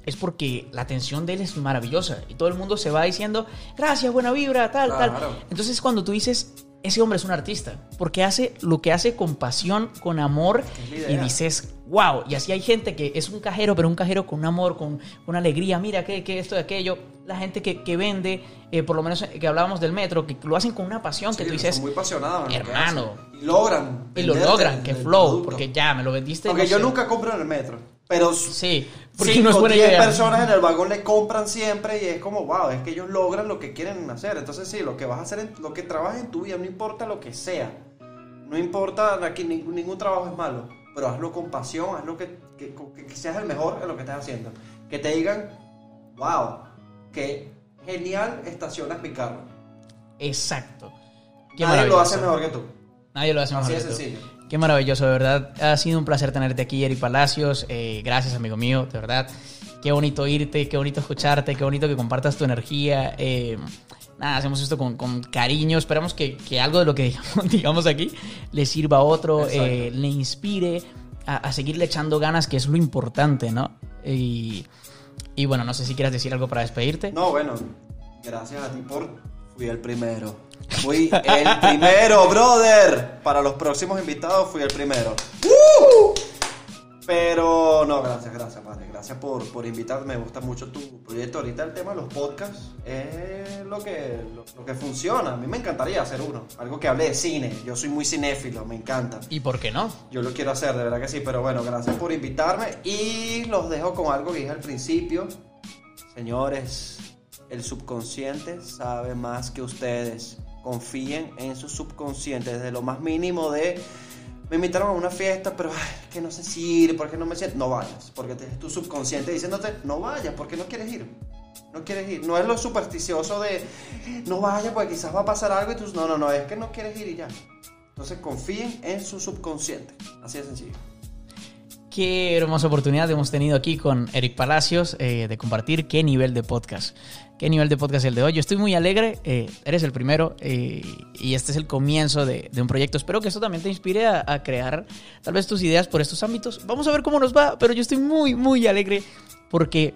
es porque la atención de él es maravillosa y todo el mundo se va diciendo gracias, buena vibra, tal, Claro. tal. Entonces cuando tú dices ese hombre es un artista porque hace lo que hace con pasión, con amor y dices wow. Y así hay gente que es un cajero, pero un cajero con amor, con, con alegría. Mira que, que esto y aquello. La gente que, que vende, eh, por lo menos que hablábamos del metro, que lo hacen con una pasión que tú son dices muy apasionados hermano. Y logran. y lo logran, que flow, producto. porque ya me lo vendiste. Aunque no yo sé. nunca compro en el metro, pero Sí, porque Cinco, no es buena 10 idea. personas en el vagón le compran siempre y es como, wow, es que ellos logran lo que quieren hacer. Entonces, sí, lo que vas a hacer, en- lo que trabajes en tu vida, no importa lo que sea. No importa, aquí ningún, ningún trabajo es malo, pero hazlo con pasión, hazlo que, que, que- seas el mejor en lo que estás haciendo. Que te digan, wow, que genial estacionas mi carro. Exacto. Qué Nadie lo hace mejor que tú. Nadie lo hace mejor Así que tú. sencillo. Qué maravilloso, de verdad. Ha sido un placer tenerte aquí, Eric Palacios. Eh, gracias, amigo mío, de verdad. Qué bonito irte, qué bonito escucharte, qué bonito que compartas tu energía. Eh, nada, hacemos esto con, con cariño. Esperamos que, que algo de lo que digamos, digamos aquí le sirva a otro, eh, le inspire a, a seguirle echando ganas, que es lo importante, ¿no? Y, y bueno, no sé si quieras decir algo para despedirte. No, bueno, gracias a ti por... Fui el primero. Fui el primero, brother. Para los próximos invitados fui el primero. ¡Uh! Pero no, gracias, gracias, padre. Gracias por, por invitarme. Me gusta mucho tu proyecto. Ahorita el tema de los podcasts es lo que, lo, lo que funciona. A mí me encantaría hacer uno. Algo que hable de cine. Yo soy muy cinéfilo, me encanta. ¿Y por qué no? Yo lo quiero hacer, de verdad que sí, pero bueno, gracias por invitarme y los dejo con algo que dije al principio. Señores, el subconsciente sabe más que ustedes. Confíen en su subconsciente desde lo más mínimo de me invitaron a una fiesta, pero ay, que no sé si ir, porque no me siento, no vayas, porque te- tu subconsciente diciéndote no vayas, porque no quieres ir. No quieres ir. No es lo supersticioso de no vayas porque quizás va a pasar algo y tú no, no, no, es que no quieres ir y ya. Entonces confíen en su subconsciente. Así de sencillo. Qué hermosa oportunidad hemos tenido aquí con Eric Palacios eh, de compartir qué nivel de podcast. Qué nivel de podcast el de hoy. Yo estoy muy alegre, eh, eres el primero eh, y este es el comienzo de, de un proyecto. Espero que esto también te inspire a, a crear tal vez tus ideas por estos ámbitos. Vamos a ver cómo nos va, pero yo estoy muy, muy alegre porque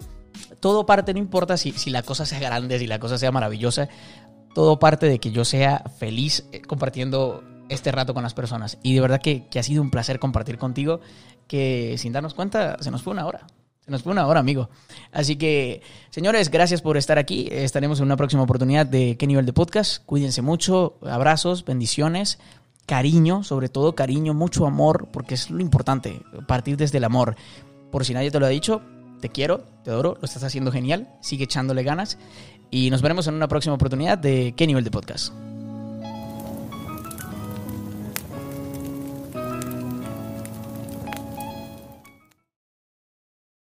todo parte, no importa si, si la cosa sea grande, si la cosa sea maravillosa, todo parte de que yo sea feliz eh, compartiendo este rato con las personas. Y de verdad que, que ha sido un placer compartir contigo, que sin darnos cuenta se nos fue una hora. Se nos fue una hora, amigo. Así que, señores, gracias por estar aquí. Estaremos en una próxima oportunidad de qué nivel de podcast. Cuídense mucho. Abrazos, bendiciones, cariño, sobre todo cariño, mucho amor, porque es lo importante, partir desde el amor. Por si nadie te lo ha dicho, te quiero, te adoro, lo estás haciendo genial. Sigue echándole ganas. Y nos veremos en una próxima oportunidad de qué nivel de podcast.